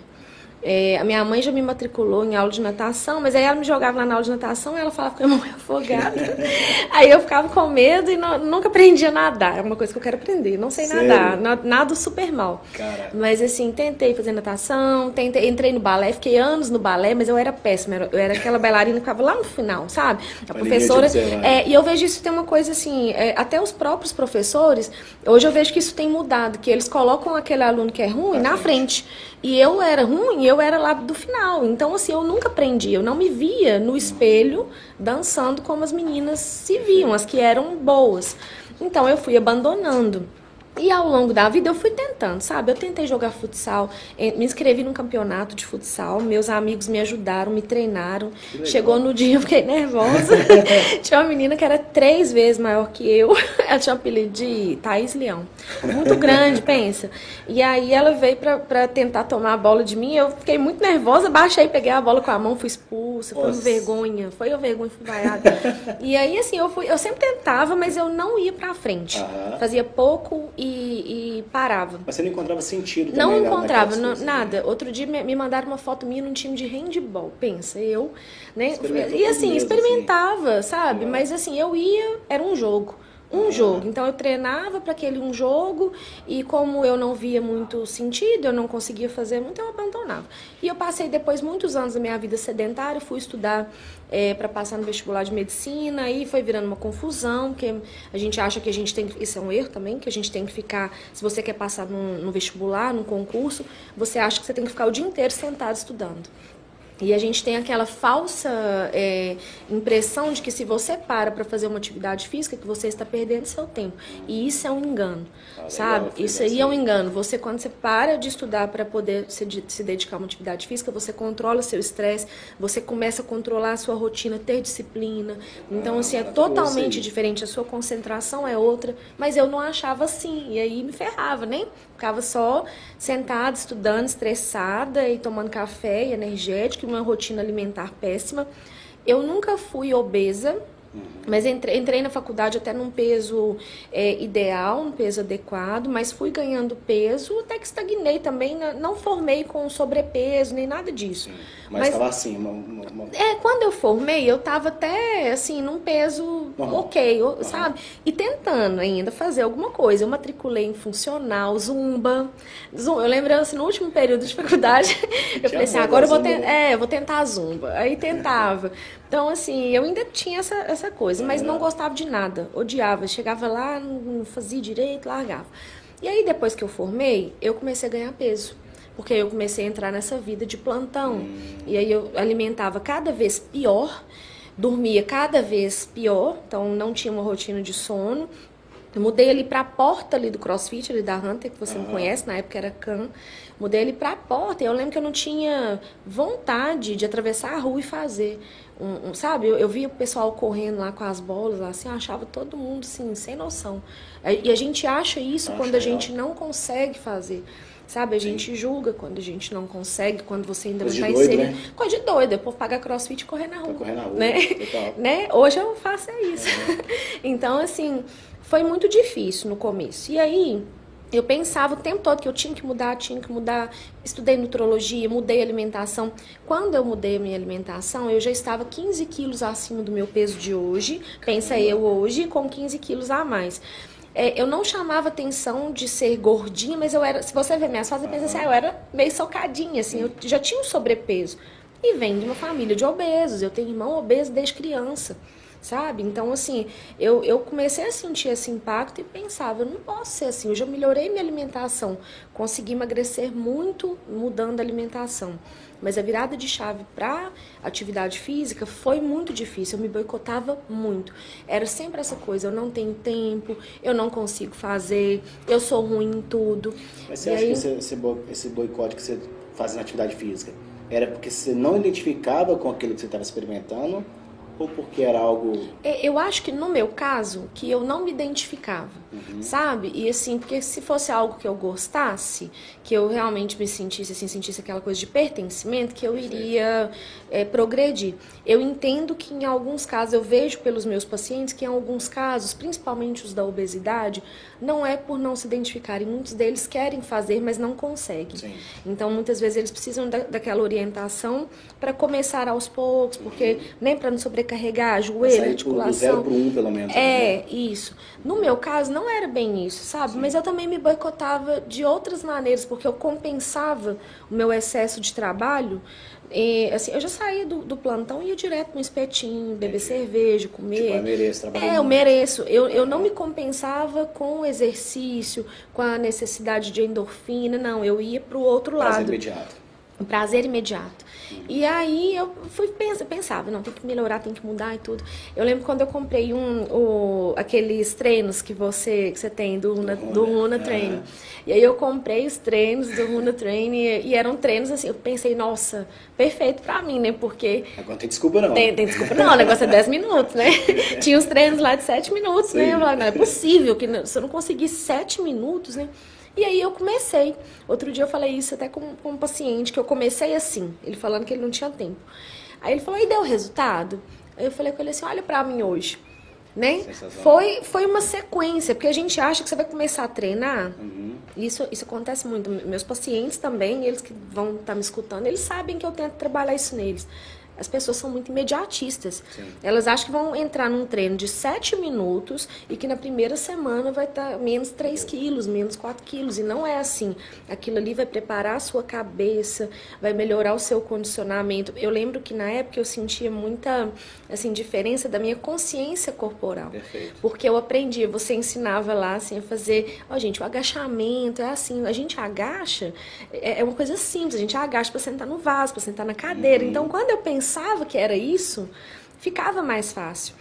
É, a minha mãe já me matriculou em aula de natação, mas aí ela me jogava lá na aula de natação e ela falava que eu ia morrer afogada. aí eu ficava com medo e não, nunca aprendi a nadar. É uma coisa que eu quero aprender. Não sei Sério? nadar, nado super mal. Cara. Mas assim, tentei fazer natação, tentei, entrei no balé, fiquei anos no balé, mas eu era péssima. Eu era aquela bailarina que ficava lá no final, sabe? A professora. É, e eu vejo isso tem uma coisa assim, é, até os próprios professores, hoje eu vejo que isso tem mudado, que eles colocam aquele aluno que é ruim na, frente. E eu era ruim, eu era lá do final. Então, assim, eu nunca aprendi. Eu não me via no espelho dançando como as meninas se viam, as que eram boas. Então, eu fui abandonando. E ao longo da vida eu fui tentando, sabe? Eu tentei jogar futsal, me inscrevi num campeonato de futsal, meus amigos me ajudaram, me treinaram. Chegou no dia, eu fiquei nervosa. tinha uma menina que era três vezes maior que eu, ela tinha o apelido de Thaís Leão. Muito grande, pensa. E aí ela veio pra, pra tentar tomar a bola de mim, eu fiquei muito nervosa, baixei, peguei a bola com a mão, fui expulsa, foi uma vergonha, foi uma vergonha, fui vaiada. e aí, assim, eu, fui, eu sempre tentava, mas eu não ia pra frente. Fazia pouco e e, parava. Mas você não encontrava sentido também, Não encontrava, não, nada. Outro dia me, me, mandaram uma foto minha num time de handball, pensa, eu, né? E assim, mesmo, experimentava, assim. sabe? Mas assim, eu ia, era um jogo um jogo. Então eu treinava para aquele um jogo e como eu não via muito sentido, eu não conseguia fazer muito, eu abandonava. E eu passei depois muitos anos da minha vida sedentária, fui estudar é, para passar no vestibular de medicina e foi virando uma confusão, porque a gente acha que a gente tem que, isso é um erro também, que a gente tem que ficar, se você quer passar no, vestibular, no concurso, você acha que você tem que ficar o dia inteiro sentado estudando. E a gente tem aquela falsa é, impressão de que se você para para fazer uma atividade física, que você está perdendo seu tempo. E isso é um engano, ah, sabe? Legal, isso aí é um engano. Você, quando você para de estudar para poder se, se, dedicar a uma atividade física, você controla seu estresse, você começa a controlar a sua rotina, ter disciplina. Então, ah, assim, é totalmente diferente. A sua concentração é outra. Mas eu não achava assim. E aí me ferrava, nem ficava só sentada, estudando, estressada e tomando café e energético uma rotina alimentar péssima. Eu nunca fui obesa, mas entrei, entrei na faculdade até num peso é, ideal, um peso adequado, mas fui ganhando peso, até que estagnei também. Não formei com sobrepeso, nem nada disso. Mas estava assim, uma, uma, É, quando eu formei, eu estava até, assim, num peso Normal. ok, uhum. sabe? E tentando ainda fazer alguma coisa. Eu matriculei em funcional, zumba. zumba. Eu lembro, assim, no último período de faculdade, eu falei assim, agora eu vou, ten é, eu vou tentar zumba. Aí tentava. Então, assim, eu ainda tinha essa, essa coisa, mas não gostava de nada, odiava. Chegava lá, não fazia direito, largava. E aí, depois que eu formei, eu comecei a ganhar peso. Porque eu comecei a entrar nessa vida de plantão. E aí eu alimentava cada vez pior, dormia cada vez pior, então não tinha uma rotina de sono. Eu mudei ali para a porta ali do CrossFit, ali da Hunter, que você uhum. não conhece, na época era Can. Mudei ele para a porta. E eu lembro que eu não tinha vontade de atravessar a rua e fazer um, um, sabe, eu, eu via o pessoal correndo lá com as bolas, lá, assim, eu achava todo mundo, assim, sem noção. E a gente acha isso Acho quando a gente não consegue fazer. Sabe, a Sim. gente julga quando a gente não consegue, quando você ainda Coisa não está inserido. Né? Coisa de doido, é por pagar crossfit e correr na rua. correr na rua, né? né? Hoje eu faço é isso. Uhum. então, assim, foi muito difícil no começo. E aí, eu pensava o tempo todo que eu tinha que mudar, tinha que mudar. Estudei nutrologia, mudei alimentação. Quando eu mudei a minha alimentação, eu já estava 15 quilos acima do meu peso de hoje. Pensa eu hoje, com 15 quilos a mais. É, eu não chamava atenção de ser gordinha, mas eu era. Se você ver minhas fotos, você pensa assim, ah, eu era meio socadinha, assim, eu já tinha um sobrepeso. E vem de uma família de obesos. Eu tenho irmão obeso desde criança sabe? Então, assim, eu, eu comecei a sentir esse impacto e pensava, eu não posso ser assim, eu já melhorei minha alimentação, consegui emagrecer muito mudando a alimentação. Mas a virada de chave para atividade física foi muito difícil, eu me boicotava muito. Era sempre essa coisa, eu não tenho tempo, eu não consigo fazer, eu sou ruim em tudo. Mas você e acha aí... que esse, esse boicote que você faz na atividade física era porque você não identificava com aquilo que você estava experimentando ou porque era algo. É, eu acho que no meu caso, que eu não me identificava, uhum. sabe? E assim, porque se fosse algo que eu gostasse, que eu realmente me sentisse assim, sentisse aquela coisa de pertencimento, que eu iria é, progredir. Eu entendo que em alguns casos, eu vejo pelos meus pacientes que em alguns casos, principalmente os da obesidade, não é por não se identificarem. Muitos deles querem fazer, mas não conseguem. Sim. Então, muitas vezes eles precisam da, daquela orientação para começar aos poucos, porque uhum. nem para não sobrecarregar joelho, articulação. Do zero para um, pelo menos. É, né? isso. No meu caso, não era bem isso, sabe? Sim. Mas eu também me boicotava de outras maneiras, porque eu compensava o meu excesso de trabalho e, assim, eu já saía do, do plantão e ia direto no espetinho, beber cerveja, comer. Tipo, eu mereço trabalhar. É, eu mereço. Eu, eu não me compensava com o exercício, com a necessidade de endorfina, não. Eu ia para o outro lado. imediato. Um prazer imediato. E aí eu fui pensava, não, tem que melhorar, tem que mudar e tudo. Eu lembro quando eu comprei um, o, aqueles treinos que você, que você tem do Una, do Una Train. E aí eu comprei os treinos do Una Train e, e, eram treinos assim, eu pensei, nossa, perfeito pra mim, né? Porque. Agora tem desculpa não. Tem, tem desculpa não, o negócio é 10 minutos, né? Tinha os treinos lá de 7 minutos, Sim. né? Eu falei, não é possível que se eu não conseguir 7 minutos, né? E aí eu comecei. Outro dia eu falei isso até com, com um paciente, que eu comecei assim, ele falando que ele não tinha tempo. Aí ele falou, e deu resultado? Aí eu falei com ele assim, olha pra mim hoje. Né? Foi, foi uma sequência, porque a gente acha que você vai começar a treinar. Uhum. Isso, isso acontece muito. Meus pacientes também, eles que vão estar tá me escutando, eles sabem que eu tento trabalhar isso neles as pessoas são muito imediatistas. Sim. Elas acham que vão entrar num treino de 7 minutos e que na primeira semana vai estar tá menos 3 quilos, menos 4 quilos. E não é assim. Aquilo ali vai preparar a sua cabeça, vai melhorar o seu condicionamento. Eu lembro que na época eu sentia muita assim, diferença da minha consciência corporal. Perfeito. Porque eu aprendi, você ensinava lá assim, a fazer. Ó, oh, gente, o agachamento é assim. A gente agacha, é, é uma coisa simples. A gente agacha para sentar no vaso, para sentar na cadeira. Uhum. Então, quando eu pensei pensava que era isso, ficava mais fácil.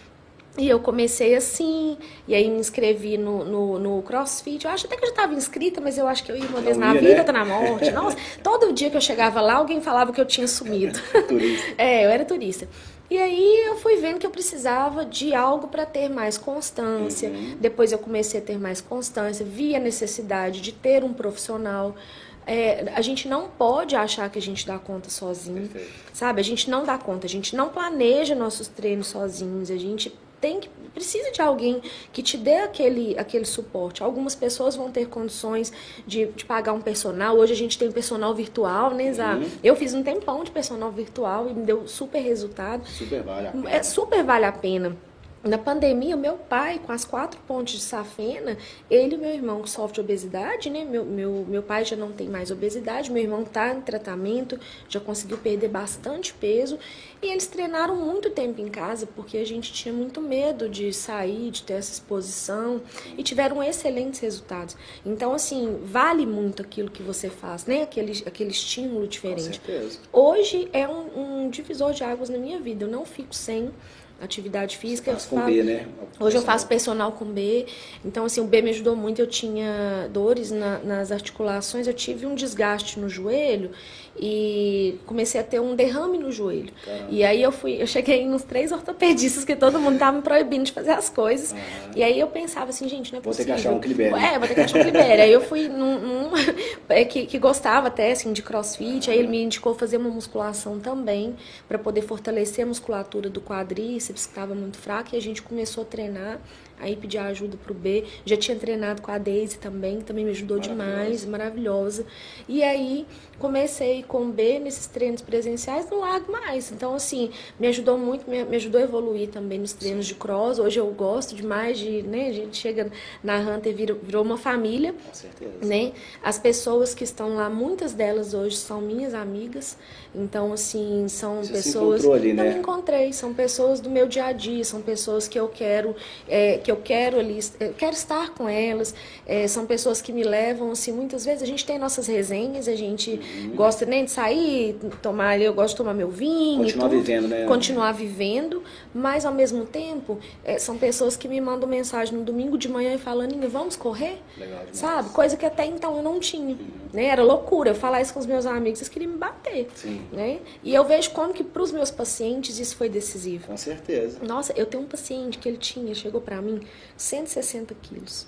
E eu comecei assim, e aí me inscrevi no, no, no CrossFit. Eu acho até que eu já estava inscrita, mas eu acho que eu ia uma vez na vida, né? outra na morte. Nossa, todo dia que eu chegava lá, alguém falava que eu tinha sumido. é, eu era turista. E aí eu fui vendo que eu precisava de algo para ter mais constância. Uhum. Depois eu comecei a ter mais constância, vi a necessidade de ter um profissional. É, a gente não pode achar que a gente dá conta sozinho, Perfeito. sabe? A gente não dá conta, a gente não planeja nossos treinos sozinhos, a gente tem que precisa de alguém que te dê aquele, aquele suporte. Algumas pessoas vão ter condições de, de pagar um personal. Hoje a gente tem personal virtual, né, Zá? Uhum. Eu fiz um tempão de personal virtual e me deu super resultado. Super vale a pena. É super vale a pena. Na pandemia, meu pai, com as quatro pontes de safena, ele e meu irmão que sofre de obesidade, né? Meu, meu, meu pai já não tem mais obesidade, meu irmão está em tratamento, já conseguiu perder bastante peso. E eles treinaram muito tempo em casa, porque a gente tinha muito medo de sair, de ter essa exposição, e tiveram excelentes resultados. Então, assim, vale muito aquilo que você faz, né? Aquele, aquele estímulo diferente. Com certeza. Hoje é um, um divisor de águas na minha vida, eu não fico sem atividade física. Faz com B, né? Hoje eu faço personal com B. Então, assim, o B me ajudou muito. Eu tinha dores na, nas articulações, eu tive um desgaste no joelho e comecei a ter um derrame no joelho. Caramba. E aí eu fui, eu cheguei nos três ortopedistas que todo mundo tava me proibindo de fazer as coisas. Uhum. E aí eu pensava assim, gente, não é possível. Vou ter que achar um Clibere. É, vou ter que achar um Clibere. aí eu fui num, num é, que, que gostava até assim de CrossFit, uhum. aí ele me indicou fazer uma musculação também para poder fortalecer a musculatura do quadríceps que estava muito fraco e a gente começou a treinar aí pedi ajuda pro B. Já tinha treinado com a Daisy também, que também me ajudou demais, maravilhosa. E aí comecei com o B nesses treinos presenciais, não largo mais. Então, assim, me ajudou muito, me, me ajudou a evoluir também nos treinos Sim. de cross. Hoje eu gosto demais de, né, a gente chega na Hunter, virou, virou uma família. Com certeza. Né? As pessoas que estão lá, muitas delas hoje são minhas amigas. Então, assim, são Você pessoas. Se ali, né? Eu me encontrei, são pessoas do meu dia a dia, são pessoas que eu quero, é, que eu quero ali, eu quero estar com elas. É, são pessoas que me levam, assim, muitas vezes a gente tem nossas resenhas, a gente uhum. gosta nem de sair, tomar, eu gosto de tomar meu vinho. Continuar vivendo, né? Continuar vivendo, mas ao mesmo tempo, é, são pessoas que me mandam mensagem no domingo de manhã e falando, vamos correr? Legal demais. Sabe? Coisa que até então eu não tinha. Uhum. Né? Era loucura. Eu falar isso com os meus amigos, eles queriam me bater. Sim. Né? E eu vejo como que para os meus pacientes isso foi decisivo. Com certeza. Nossa, eu tenho um paciente que ele tinha, chegou para mim, 160 quilos.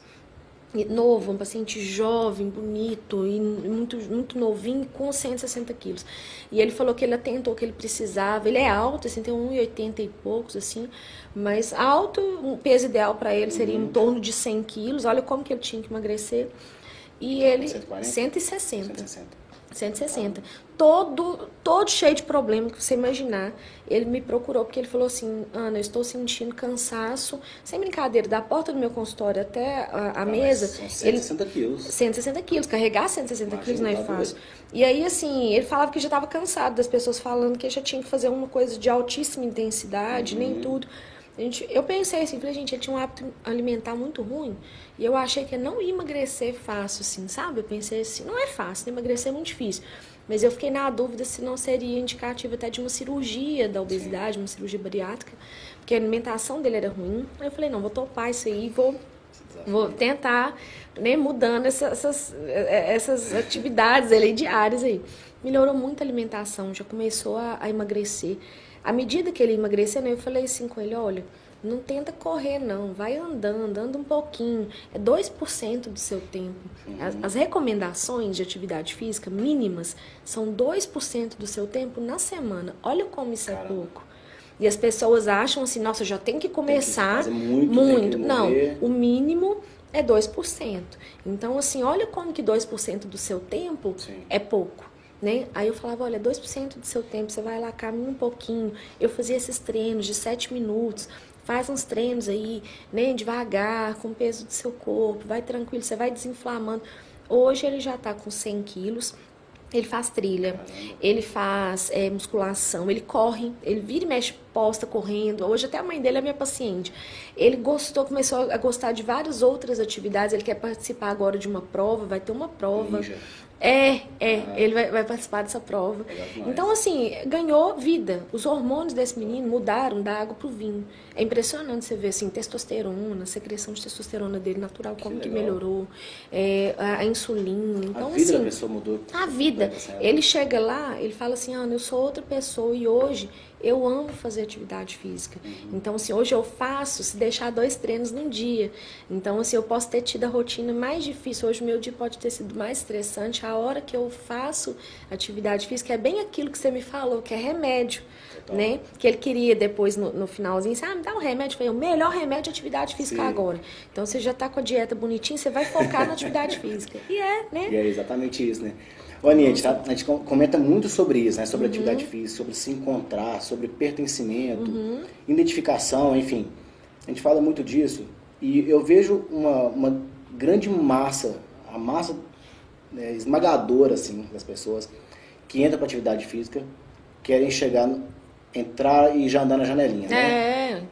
Novo, um paciente jovem, bonito e muito, muito novinho, com 160 quilos. E ele falou que ele atentou que ele precisava. Ele é alto, assim, tem 1,80 e poucos, assim, mas alto, o peso ideal para ele seria uhum. em torno de 100 quilos. Olha como que ele tinha que emagrecer. E ele. 140? 160. 160. 160. Todo, todo cheio de problema que você imaginar. Ele me procurou porque ele falou assim: Ana, eu estou sentindo cansaço, sem brincadeira, da porta do meu consultório até a, a ah, mesa. São 160 ele, quilos. 160 quilos. Carregar 160 Imagina, quilos não é fácil. E aí, assim, ele falava que já estava cansado das pessoas falando que já tinha que fazer uma coisa de altíssima intensidade, uhum. nem tudo. A gente, eu pensei assim, falei, gente, ele tinha um hábito alimentar muito ruim. E eu achei que não ia emagrecer fácil, assim, sabe? Eu pensei assim, não é fácil, né? emagrecer é muito difícil. Mas eu fiquei na dúvida se não seria indicativo até de uma cirurgia da obesidade, uma cirurgia bariátrica, porque a alimentação dele era ruim. Aí eu falei, não, vou topar isso aí, vou, vou tentar, né, mudando essas, essas, essas atividades ali, diárias aí. Melhorou muito a alimentação, já começou a, a emagrecer. À medida que ele emagreceu, eu falei assim com ele, olha, não tenta correr, não. Vai andando, anda um pouquinho. É 2% do seu tempo. As, as, recomendações de atividade física mínimas são 2% do seu tempo na semana. Olha como isso é Caramba. é pouco. E as pessoas acham assim, nossa, já tem que começar tem que muito. muito. Não, o mínimo é 2%. Então, assim, olha como que 2% do seu tempo Sim. é pouco. Né? Aí eu falava, olha, 2% do seu tempo, você vai lá, caminha um pouquinho. Eu fazia esses treinos de 7 minutos faz uns treinos aí, né, devagar, com o peso do seu corpo, vai tranquilo, você vai desinflamando. Hoje ele já está com 100 quilos, ele faz trilha, ele faz é, musculação, ele corre, ele vira e mexe posta correndo. Hoje até a mãe dele é minha paciente. Ele gostou, começou a gostar de várias outras atividades. Ele quer participar agora de uma prova, vai ter uma prova. Ninja. É, é, ah, ele vai, vai, participar dessa prova. Então, assim, ganhou vida. Os hormônios desse menino mudaram da água pro vinho. É impressionante você ver, assim, testosterona, secreção de testosterona dele natural, que como legal. que melhorou, é, a, a, insulina. Então, a vida assim, da pessoa mudou. A vida. Ele chega lá, ele fala assim, Ana, eu sou outra pessoa e hoje eu amo fazer atividade física. Uhum. Então, assim, hoje eu faço se deixar dois treinos num dia. Então, assim, eu posso ter tido a rotina mais difícil. Hoje o meu dia pode ter sido mais estressante. A hora que eu faço atividade física é bem aquilo que você me falou, que é remédio. Né? Que ele queria depois no, no finalzinho, ah, me dá um remédio. Eu falei, o melhor remédio é atividade física Sim. agora. Então você já está com a dieta bonitinha, você vai focar na atividade física. E é, né? E é exatamente isso, né? Ô, Aninha, a gente, tá, a gente, comenta muito sobre isso, né? Sobre uhum. atividade física, sobre se encontrar, sobre pertencimento, uhum. identificação, enfim. A gente fala muito disso. E eu vejo uma, uma grande massa, a massa né, esmagadora, assim, das pessoas que entram para atividade física, querem chegar, entrar e já andar na janelinha, né? É.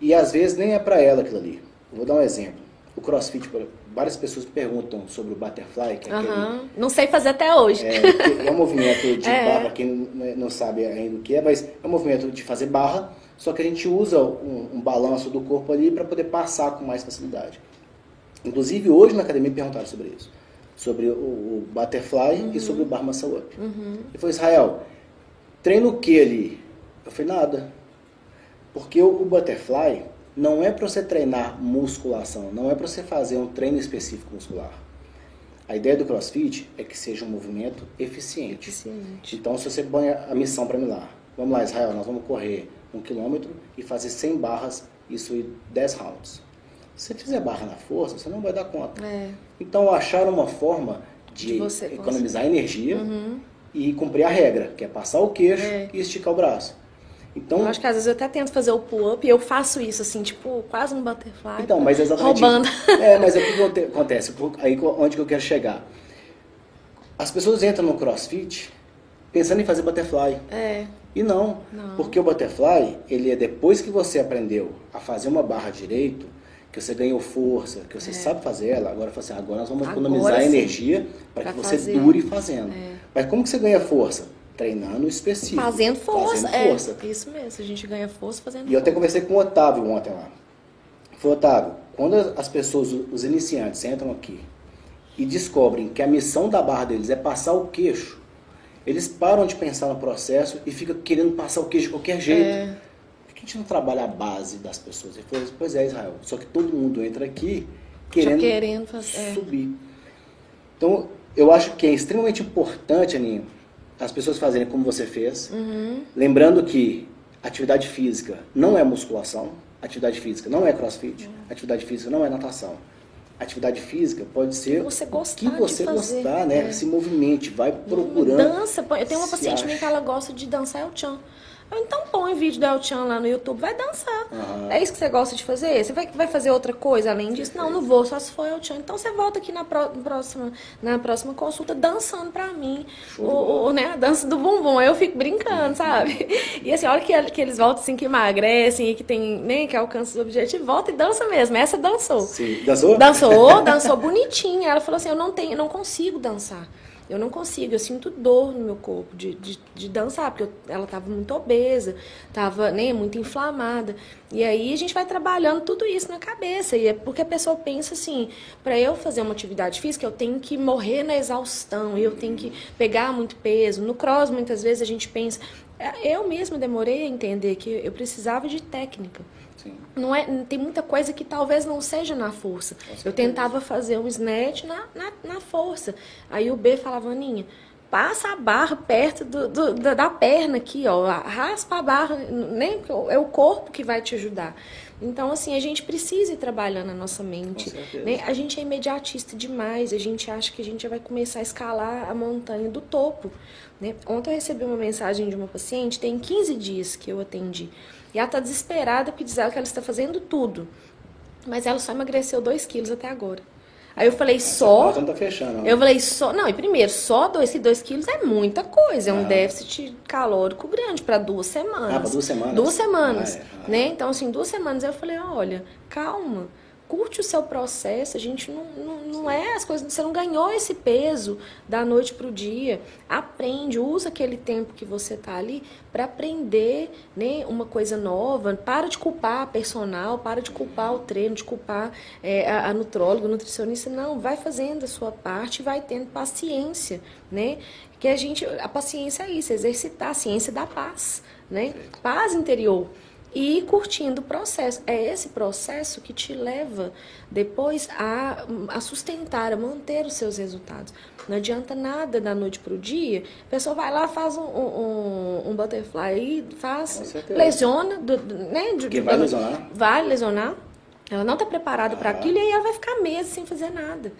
E às vezes nem é para ela aquilo ali. Eu vou dar um exemplo. O crossfit, por exemplo várias pessoas perguntam sobre o butterfly, que é aquele, Não sei fazer até hoje. É, é um movimento de é. barra, quem não sabe ainda o que é, mas é um movimento de fazer barra, só que a gente usa um, um balanço do corpo ali para poder passar com mais facilidade. Inclusive, hoje na academia perguntaram sobre isso. Sobre o, o butterfly uhum. e sobre o bar muscle up. Uhum. E foi Israel, treino o que ali? Eu falei, nada. Porque o, o butterfly, não é para você treinar musculação, não é para você fazer um treino específico muscular. A ideia do CrossFit é que seja um movimento eficiente. eficiente. Então, se você põe a missão para mim lá, vamos lá, Israel, nós vamos correr um quilômetro e fazer 100 barras, isso em 10 rounds. Se você fizer barra na força, você não vai dar conta. É. Então, acharam uma forma de, de economizar energia uhum. e cumprir a regra, que é passar o queixo é. e esticar o braço. Então, eu acho que às vezes eu até tento fazer o pull-up e eu faço isso, assim, tipo, quase um butterfly. Então, mas exatamente. Roubando. Isso. É, mas é o que acontece, aí onde que eu quero chegar. As pessoas entram no crossfit pensando em fazer butterfly. É. E não, não, porque o butterfly, ele é depois que você aprendeu a fazer uma barra direito, que você ganhou força, que você é. sabe fazer ela, agora assim, agora nós vamos economizar agora, energia para que você fazer. dure fazendo. É. Mas como que você ganha força? Treinando específico. Fazendo força. Fazendo força. É, isso mesmo, a gente ganha força fazendo E eu até conversei com o Otávio ontem lá. Foi, Otávio, quando as pessoas, os iniciantes, entram aqui e descobrem que a missão da barra deles é passar o queixo, eles param de pensar no processo e ficam querendo passar o queixo de qualquer jeito. É. Por que a gente não trabalha a base das pessoas? Ele falou, pois é, Israel. Só que todo mundo entra aqui querendo, querendo fazer, é. subir. Então, eu acho que é extremamente importante, Aninha, as pessoas fazerem como você fez. Uhum. Lembrando que atividade física não é musculação, atividade física não é crossfit, uhum. atividade física não é natação. Atividade física pode ser você o que você gostar, né? É. Se movimente, vai procurando. Dança, eu tenho uma paciente minha que ela gosta de dançar é o chan. Eu, então põe vídeo do El Chan lá no YouTube, vai dançar. Uhum. É isso que você gosta de fazer? Você vai, vai fazer outra coisa além disso? Não, não vou, só se for El Chan. Então você volta aqui na próxima, na próxima consulta dançando pra mim. O, o, né, a dança do bumbum. Aí eu fico brincando, sabe? E assim, a hora que, que eles voltam assim, que emagrecem e que tem, né, que alcança o objetivo, volta e dança mesmo. Essa dançou. Sim. Dançou? Dançou, dançou bonitinha. Ela falou assim, eu não tenho, não consigo dançar. Eu não consigo, eu sinto dor no meu corpo de, de, de dançar, porque eu, ela estava muito obesa, estava né, muito inflamada. E aí a gente vai trabalhando tudo isso na cabeça. E é porque a pessoa pensa assim, para eu fazer uma atividade física, eu tenho que morrer na exaustão, eu tenho que pegar muito peso. No cross, muitas vezes a gente pensa. Eu mesma demorei a entender que eu precisava de técnica. Não é, tem muita coisa que talvez não seja na força. Eu tentava fazer um snatch na, na, na, força. Aí o B falava, Aninha, passa a barra perto do, do, da, da, perna aqui, ó. Raspa a barra, nem é o corpo que vai te ajudar. Então, assim, a gente precisa ir trabalhando a nossa mente. Né? A gente é imediatista demais, a gente acha que a gente já vai começar a escalar a montanha do topo. Né? Ontem eu recebi uma mensagem de uma paciente, tem 15 dias que eu atendi. E ela está desesperada porque diz ela que ela está fazendo tudo. Mas ela só emagreceu 2 quilos até agora. Aí eu falei, só. Não tá fechando. Né? Eu falei, só. Não, e primeiro, só 2 2 quilos é muita coisa. É um ah. déficit calórico grande para duas semanas. Ah, para duas semanas? Duas semanas. Ah, é. ah. Né? Então, assim, duas semanas. Eu falei, olha, calma curte o seu processo, a gente não, não, não é as coisas, você não ganhou esse peso da noite para o dia. Aprende, usa aquele tempo que você está ali para aprender né, uma coisa nova. Para de culpar a personal, para de culpar o treino, de culpar é, a, a nutróloga, nutricionista. Não, vai fazendo a sua parte e vai tendo paciência, né? Que a gente, a paciência é isso, exercitar a ciência da paz, né? Paz interior e curtindo o processo. É esse processo que te leva depois a, a sustentar, a manter os seus resultados. Não adianta nada da noite para o dia. A pessoa vai lá, faz um, um, um butterfly e faz, lesiona, do, né? De, que vai lesionar? Vai lesionar. Ela não está preparada ah. para aquilo e aí ela vai ficar meses sem fazer nada.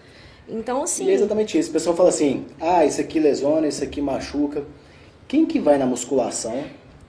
Então, assim. E é exatamente isso. O pessoal fala assim: ah, isso aqui lesiona, isso aqui machuca. Quem que vai na musculação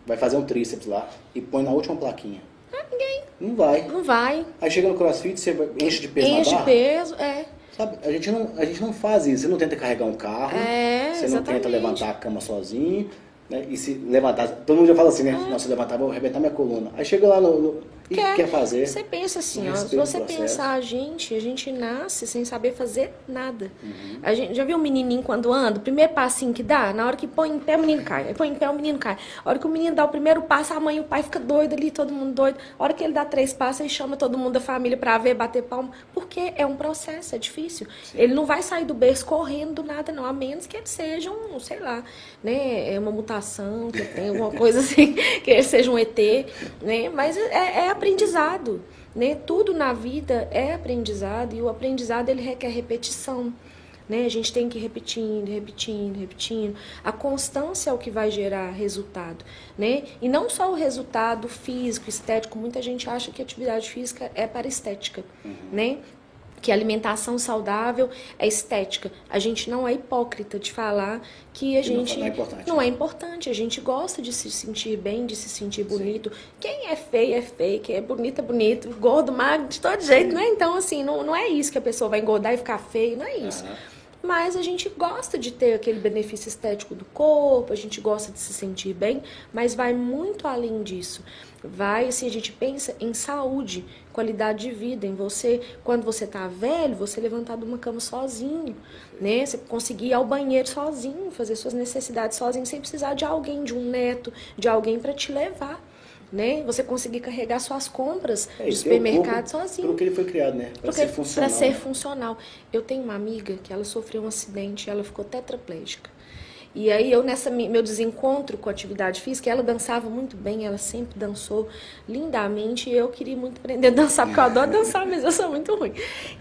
vai fazer um tríceps lá e põe na última plaquinha. Ah, ninguém. Não vai. Não vai. Aí chega no crossfit, você enche de peso enche na barra. Enche de peso, é. Sabe, a gente, não, a gente não faz isso. Você não tenta carregar um carro. É, você exatamente. não tenta levantar a cama sozinho. Né? E se levantar, todo mundo já fala assim, né? É. Nossa, levantar, vou arrebentar minha coluna. Aí chega lá no, no e quer, quer fazer. Você pensa assim, ó, se você pensar a gente, a gente nasce sem saber fazer nada. Uhum. A gente já viu um menininho quando anda, o primeiro passinho que dá, na hora que põe em pé o menino cai, põe em pé o menino cai. A hora que o menino dá o primeiro passo, a mãe e o pai fica doido ali, todo mundo doido. A hora que ele dá três passos, ele chama todo mundo da família para ver, bater palma, porque é um processo, é difícil. Sim. Ele não vai sair do berço correndo do nada não, a menos que ele seja um, sei lá, né, é uma mutação, que tem alguma coisa assim, que ele seja um ET, né? Mas é, é aprendizado. Né? Tudo na vida é aprendizado e o aprendizado ele requer repetição. Né? A gente tem que ir repetindo, repetindo, repetindo. A constância é o que vai gerar resultado. Né? E não só o resultado físico, estético. Muita gente acha que atividade física é para estética. Uhum. Né? Que alimentação saudável é estética. A gente não é hipócrita de falar que a gente não é, importante, não é importante. A gente gosta de se sentir bem, de se sentir bonito. Sim. Quem é feio é feio, quem é bonito é bonito, gordo, magro, de todo jeito, Sim. né? Então, assim, não, não é isso que a pessoa vai engordar e ficar feio, não é isso. Uhum. Mas a gente gosta de ter aquele benefício estético do corpo, a gente gosta de se sentir bem, mas vai muito além disso vai, assim, a gente pensa em saúde, qualidade de vida, em você, quando você tá velho, você levantar de uma cama sozinho, né? Você conseguir ir ao banheiro sozinho, fazer suas necessidades sozinho, sem precisar de alguém, de um neto, de alguém para te levar. Né? Você conseguir carregar suas compras é, do supermercado sozinho. Pelo que ele foi criado, né? Para ser funcional. Para ser funcional. Eu tenho uma amiga que ela sofreu um acidente e ela ficou tetraplégica. E aí eu nessa meu desencontro com a atividade física, ela dançava muito bem, ela sempre dançou lindamente. E eu queria muito aprender a dançar, porque eu adoro dançar, mas eu sou muito ruim.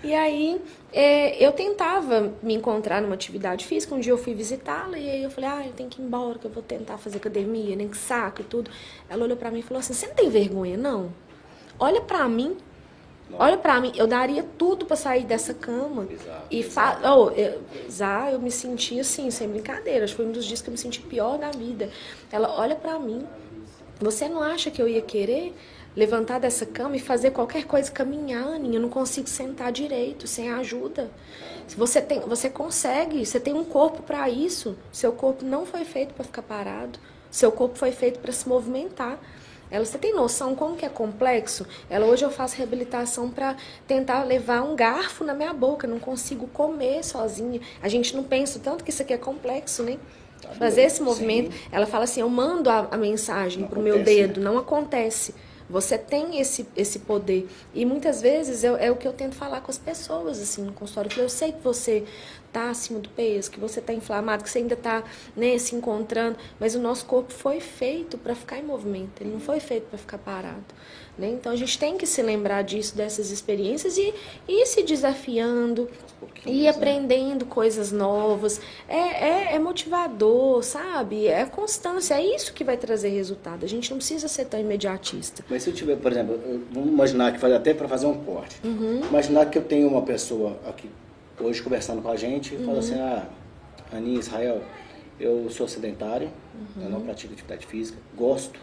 E aí é, eu tentava me encontrar numa atividade física. Um dia eu fui visitá-la e aí eu falei, ah, eu tenho que ir embora, que eu vou tentar fazer academia, nem que saco e tudo. Ela olhou para mim e falou assim: você não tem vergonha, não? Olha para mim, Olha para mim, eu daria tudo para sair dessa cama. Exato, e fa oh, eu, já eu me senti assim, sem brincadeira. Acho que foi um dos dias que eu me senti pior da vida. Ela olha para mim, Você não acha que eu ia querer levantar dessa cama e fazer qualquer coisa caminhando? Eu não consigo sentar direito sem ajuda. Se você tem, você consegue, você tem um corpo para isso. Seu corpo não foi feito para ficar parado. Seu corpo foi feito para se movimentar. Ela, você tem noção como que é complexo? Ela hoje eu faço reabilitação para tentar levar um garfo na minha boca, não consigo comer sozinha. A gente não pensa tanto que isso aqui é complexo, né? Tá Fazer esse movimento, sim. ela fala assim, eu mando a, a mensagem para o meu dedo, né? não acontece. Você tem esse, esse poder. E muitas vezes é, é, o que eu tento falar com as pessoas, assim, no consultório. Eu sei que você está acima do peso, que você está inflamado, que você ainda está né, se encontrando, mas o nosso corpo foi feito para ficar em movimento, ele não foi feito para ficar parado. Né? Então a gente tem que se lembrar disso, dessas experiências e ir se desafiando, ir né? aprendendo coisas novas. É, é, é, motivador, sabe? É constância, é isso que vai trazer resultado. A gente não precisa ser tão imediatista. Mas se eu tiver, por exemplo, vamos imaginar que até para fazer um corte. Uhum. Imaginar que eu tenho uma pessoa aqui hoje conversando com a gente uhum. fala assim, ah, Aninha, Israel, eu sou sedentário, uhum. eu não pratico atividade física, gosto,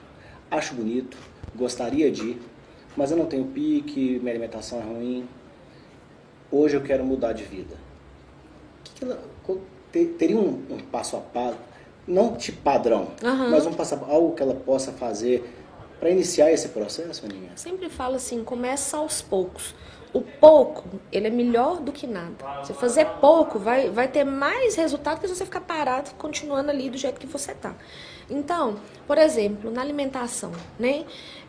acho bonito, gostaria de, mas eu não tenho pique, minha alimentação é ruim. Hoje eu quero mudar de vida. Teria um, um, passo a passo, não de padrão, uhum. mas um passo a, algo que ela possa fazer para iniciar esse processo, Aninha? Sempre falo assim, começa aos poucos o pouco, ele é melhor do que nada. Você fazer pouco vai, vai ter mais resultado que se você ficar parado, continuando ali do jeito que você está. Então, por exemplo, na alimentação, né?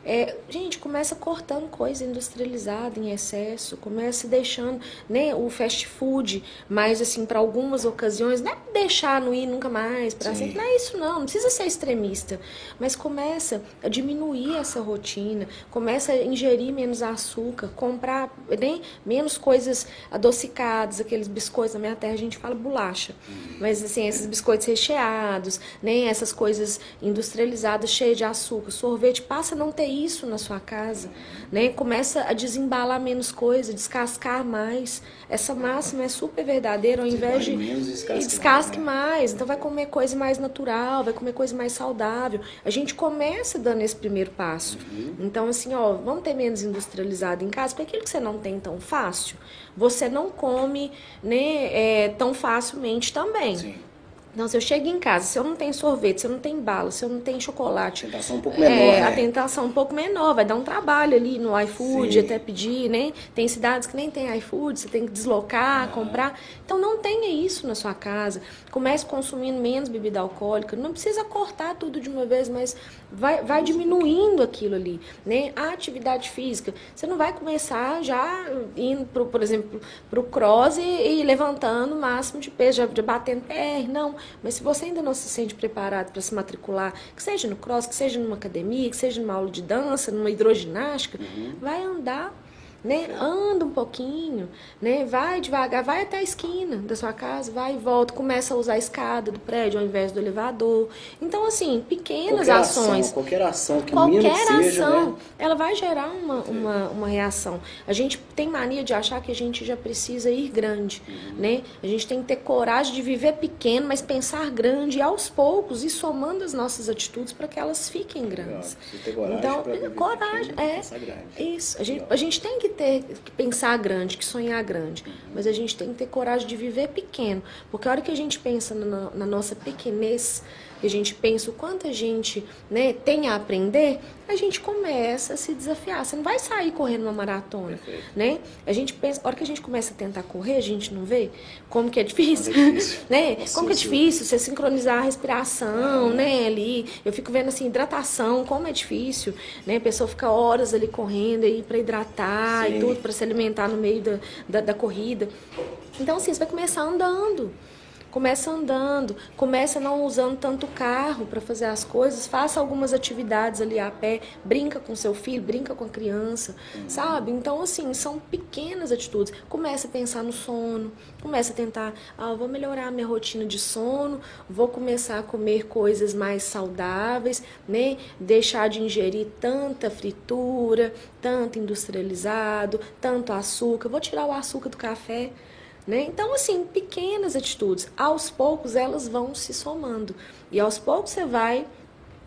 É, gente, começa cortando coisa industrializada em excesso, começa deixando né, o fast food, mas assim, para algumas ocasiões, não é deixar não ir nunca mais, para sempre, não é isso não, não precisa ser extremista, mas começa a diminuir essa rotina, começa a ingerir menos açúcar, comprar né, menos coisas adocicadas, aqueles biscoitos, na minha terra a gente fala bolacha, mas assim, esses biscoitos recheados, né, essas coisas industrializadas cheias de açúcar, sorvete, passa a não ter isso na sua casa, né? Começa a desembalar menos coisa, descascar mais. Essa máxima é super verdadeira, ao invés de descasque, descasque mais, né? mais. Então vai comer coisa mais natural, vai comer coisa mais saudável. A gente começa dando esse primeiro passo. Uhum. Então assim, ó, vamos ter menos industrializado em casa, porque aquilo que você não tem tão fácil, você não come, né, é, tão facilmente também. Sim. Então, se eu chego em casa, se eu não tenho sorvete, se eu não tenho bala, se eu não tenho chocolate. A tentação um pouco menor. É, né? a tentação um pouco menor, vai dar um trabalho ali no iFood, Sim. até pedir, né? Tem cidades que nem tem iFood, você tem que deslocar, ah. comprar. Então, não tenha isso na sua casa. Comece consumindo menos bebida alcoólica. Não precisa cortar tudo de uma vez, mas vai, vai diminuindo aquilo ali, né? A atividade física, você não vai começar já indo, pro, por exemplo, para o cross e, e, levantando o máximo de peso, já, já batendo PR, não. Mas se você ainda não se sente preparado para se matricular, que seja no cross, que seja numa academia, que seja numa aula de dança, numa hidroginástica, uhum. vai andar né? Anda um pouquinho, né? Vai devagar, vai até a esquina da sua casa, vai e volta, começa a usar a escada do prédio ao invés do elevador. Então, assim, pequenas qualquer ações. Ação, qualquer ação que qualquer ação, seja, né? ela vai gerar uma, uma, uma reação. A gente tem mania de achar que a gente já precisa ir grande, uhum. né? A gente tem que ter coragem de viver pequeno, mas pensar grande e aos poucos e somando as nossas atitudes para que elas fiquem grandes. Coragem então, coragem, pequeno, é isso. A gente, a gente tem que ter que pensar grande, que sonhar grande, mas a gente tem que ter coragem de viver pequeno, porque a hora que a gente pensa na, na nossa pequenez, que a gente pensa o quanto a gente né, tem a aprender, a gente começa a se desafiar. Você não vai sair correndo uma maratona, Perfeito. né? A gente pensa, a hora que a gente começa a tentar correr, a gente não vê como que é difícil, é difícil. né? Nossa, como que é difícil você sincronizar a respiração, é. né, ali. Eu fico vendo assim, hidratação, como é difícil, né? A pessoa fica horas ali correndo aí para hidratar Sim. e tudo, para se alimentar no meio da, da, da corrida. Então, assim, você vai começar andando. Começa andando, começa não usando tanto carro para fazer as coisas, faça algumas atividades ali a pé, brinca com seu filho, brinca com a criança, uhum. sabe? Então, assim, são pequenas atitudes. Começa a pensar no sono, começa a tentar, ah, vou melhorar a minha rotina de sono, vou começar a comer coisas mais saudáveis, né? Deixar de ingerir tanta fritura, tanto industrializado, tanto açúcar, vou tirar o açúcar do café. Né? Então, assim, pequenas atitudes, aos poucos elas vão se somando. E aos poucos você vai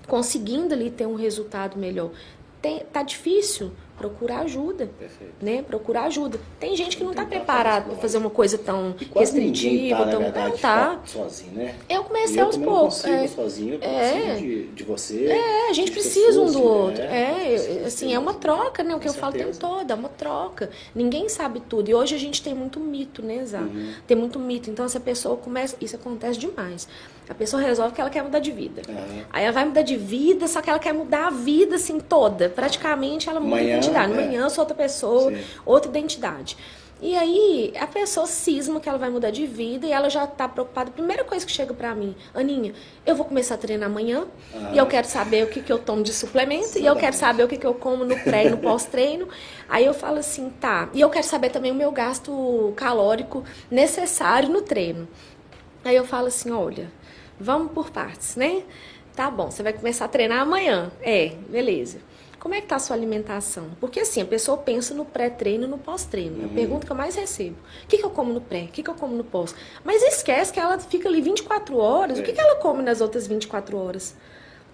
conseguindo ali ter um resultado melhor. Tem, tá difícil, procurar ajuda, Perfeito. né? Procurar ajuda. Tem gente que não está fazer para fazer uma coisa tão restritiva, tá, tão verdade, não tá. sozinho, né? Eu comecei eu aos poucos. é. sozinho, eu É. de, de você. É, a gente precisa um do outro. né? É, Precisa assim, é uma troca, né? O que Com eu falo o tempo certeza. todo, é uma troca. Ninguém sabe tudo. E hoje a gente tem muito mito, né, Zá? Uhum. Tem muito mito. Então, essa pessoa começa. Isso acontece demais. A pessoa resolve que ela quer mudar de vida. Aham. Aí ela vai mudar de vida, só que ela quer mudar a vida, assim, toda. Praticamente ela muda Amanhã, a identidade. é. Amanhã eu sou outra pessoa, Sim. outra identidade. E aí, a pessoa cisma que ela vai mudar de vida e ela já tá preocupada. Primeira coisa que chega pra mim, Aninha, eu vou começar a treinar amanhã Ah. e eu quero saber o que, que eu tomo de suplemento e eu quero saber o que, que eu como no pré e no pós-treino. Aí eu falo assim, tá. E eu quero saber também o meu gasto calórico necessário no treino. Aí eu falo assim, olha, vamos por partes, né? Tá bom, você vai começar a treinar amanhã. É, beleza. Como é que tá a sua alimentação? Porque assim, a pessoa pensa no pré-treino e no pós-treino. É a pergunta que eu mais recebo. O que, que eu como no pré? O que, que eu como no pós? Mas esquece que ela fica ali 24 horas. O que, que ela come nas outras 24 horas?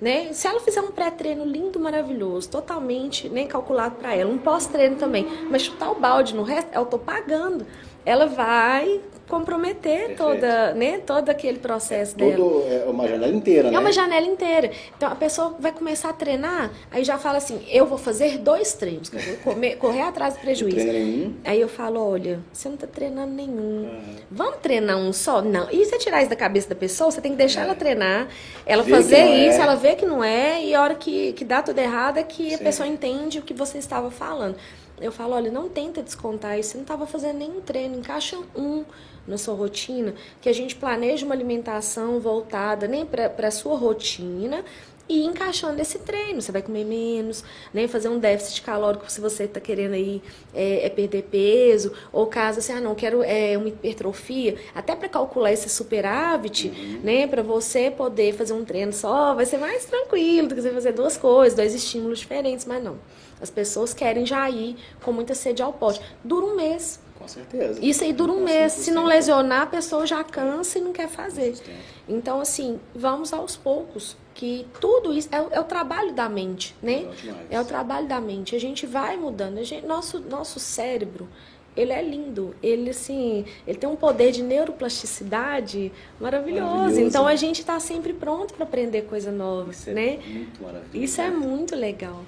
Né? Se ela fizer um pré-treino lindo, maravilhoso, totalmente nem calculado para ela, um pós-treino também, mas chutar o balde no resto, eu tô pagando. Ela vai comprometer Perfeito. toda, né, todo aquele processo dela. Todo, é uma janela inteira, né? É uma janela inteira. Então a pessoa vai começar a treinar, aí já fala assim: eu vou fazer dois treinos, que eu vou comer- correr atrás do prejuízo. Nenhum. Aí eu falo: olha, você não tá treinando nenhum. Vamos treinar um só? Não. E você tirar isso da cabeça da pessoa, você tem que deixar ela treinar, ela que fazer não é. isso, ela vê que não é, e a hora que, que dá tudo errado é que a Sim. pessoa entende o que você estava falando. Eu falo, olha, não tenta descontar isso, você não estava fazendo nenhum treino, encaixa um na sua rotina, que a gente planeja uma alimentação voltada nem para a sua rotina e encaixando esse treino. Você vai comer menos, né? Fazer um déficit calórico se você está querendo aí é, é perder peso, ou caso assim, ah, não, quero é, uma hipertrofia, até para calcular esse superávit, né? Para você poder fazer um treino só, vai ser mais tranquilo do que você fazer duas coisas, dois estímulos diferentes, mas não. As pessoas querem já ir com muita sede ao pote. Dura um mês. Com certeza. Isso aí dura um mês. Se não lesionar, a pessoa já cansa e não quer fazer. Sustenta. Então, assim, vamos aos poucos. Que tudo isso é, o- é o trabalho da mente, né? É o trabalho da mente. A gente vai mudando. A gente- nosso, nosso cérebro, ele é lindo. Ele, assim, ele tem um poder de neuroplasticidade maravilhoso. Maravilhoso. Então, a gente está sempre pronto para aprender coisa nova, Isso é né? muito maravilhoso. Isso é muito legal.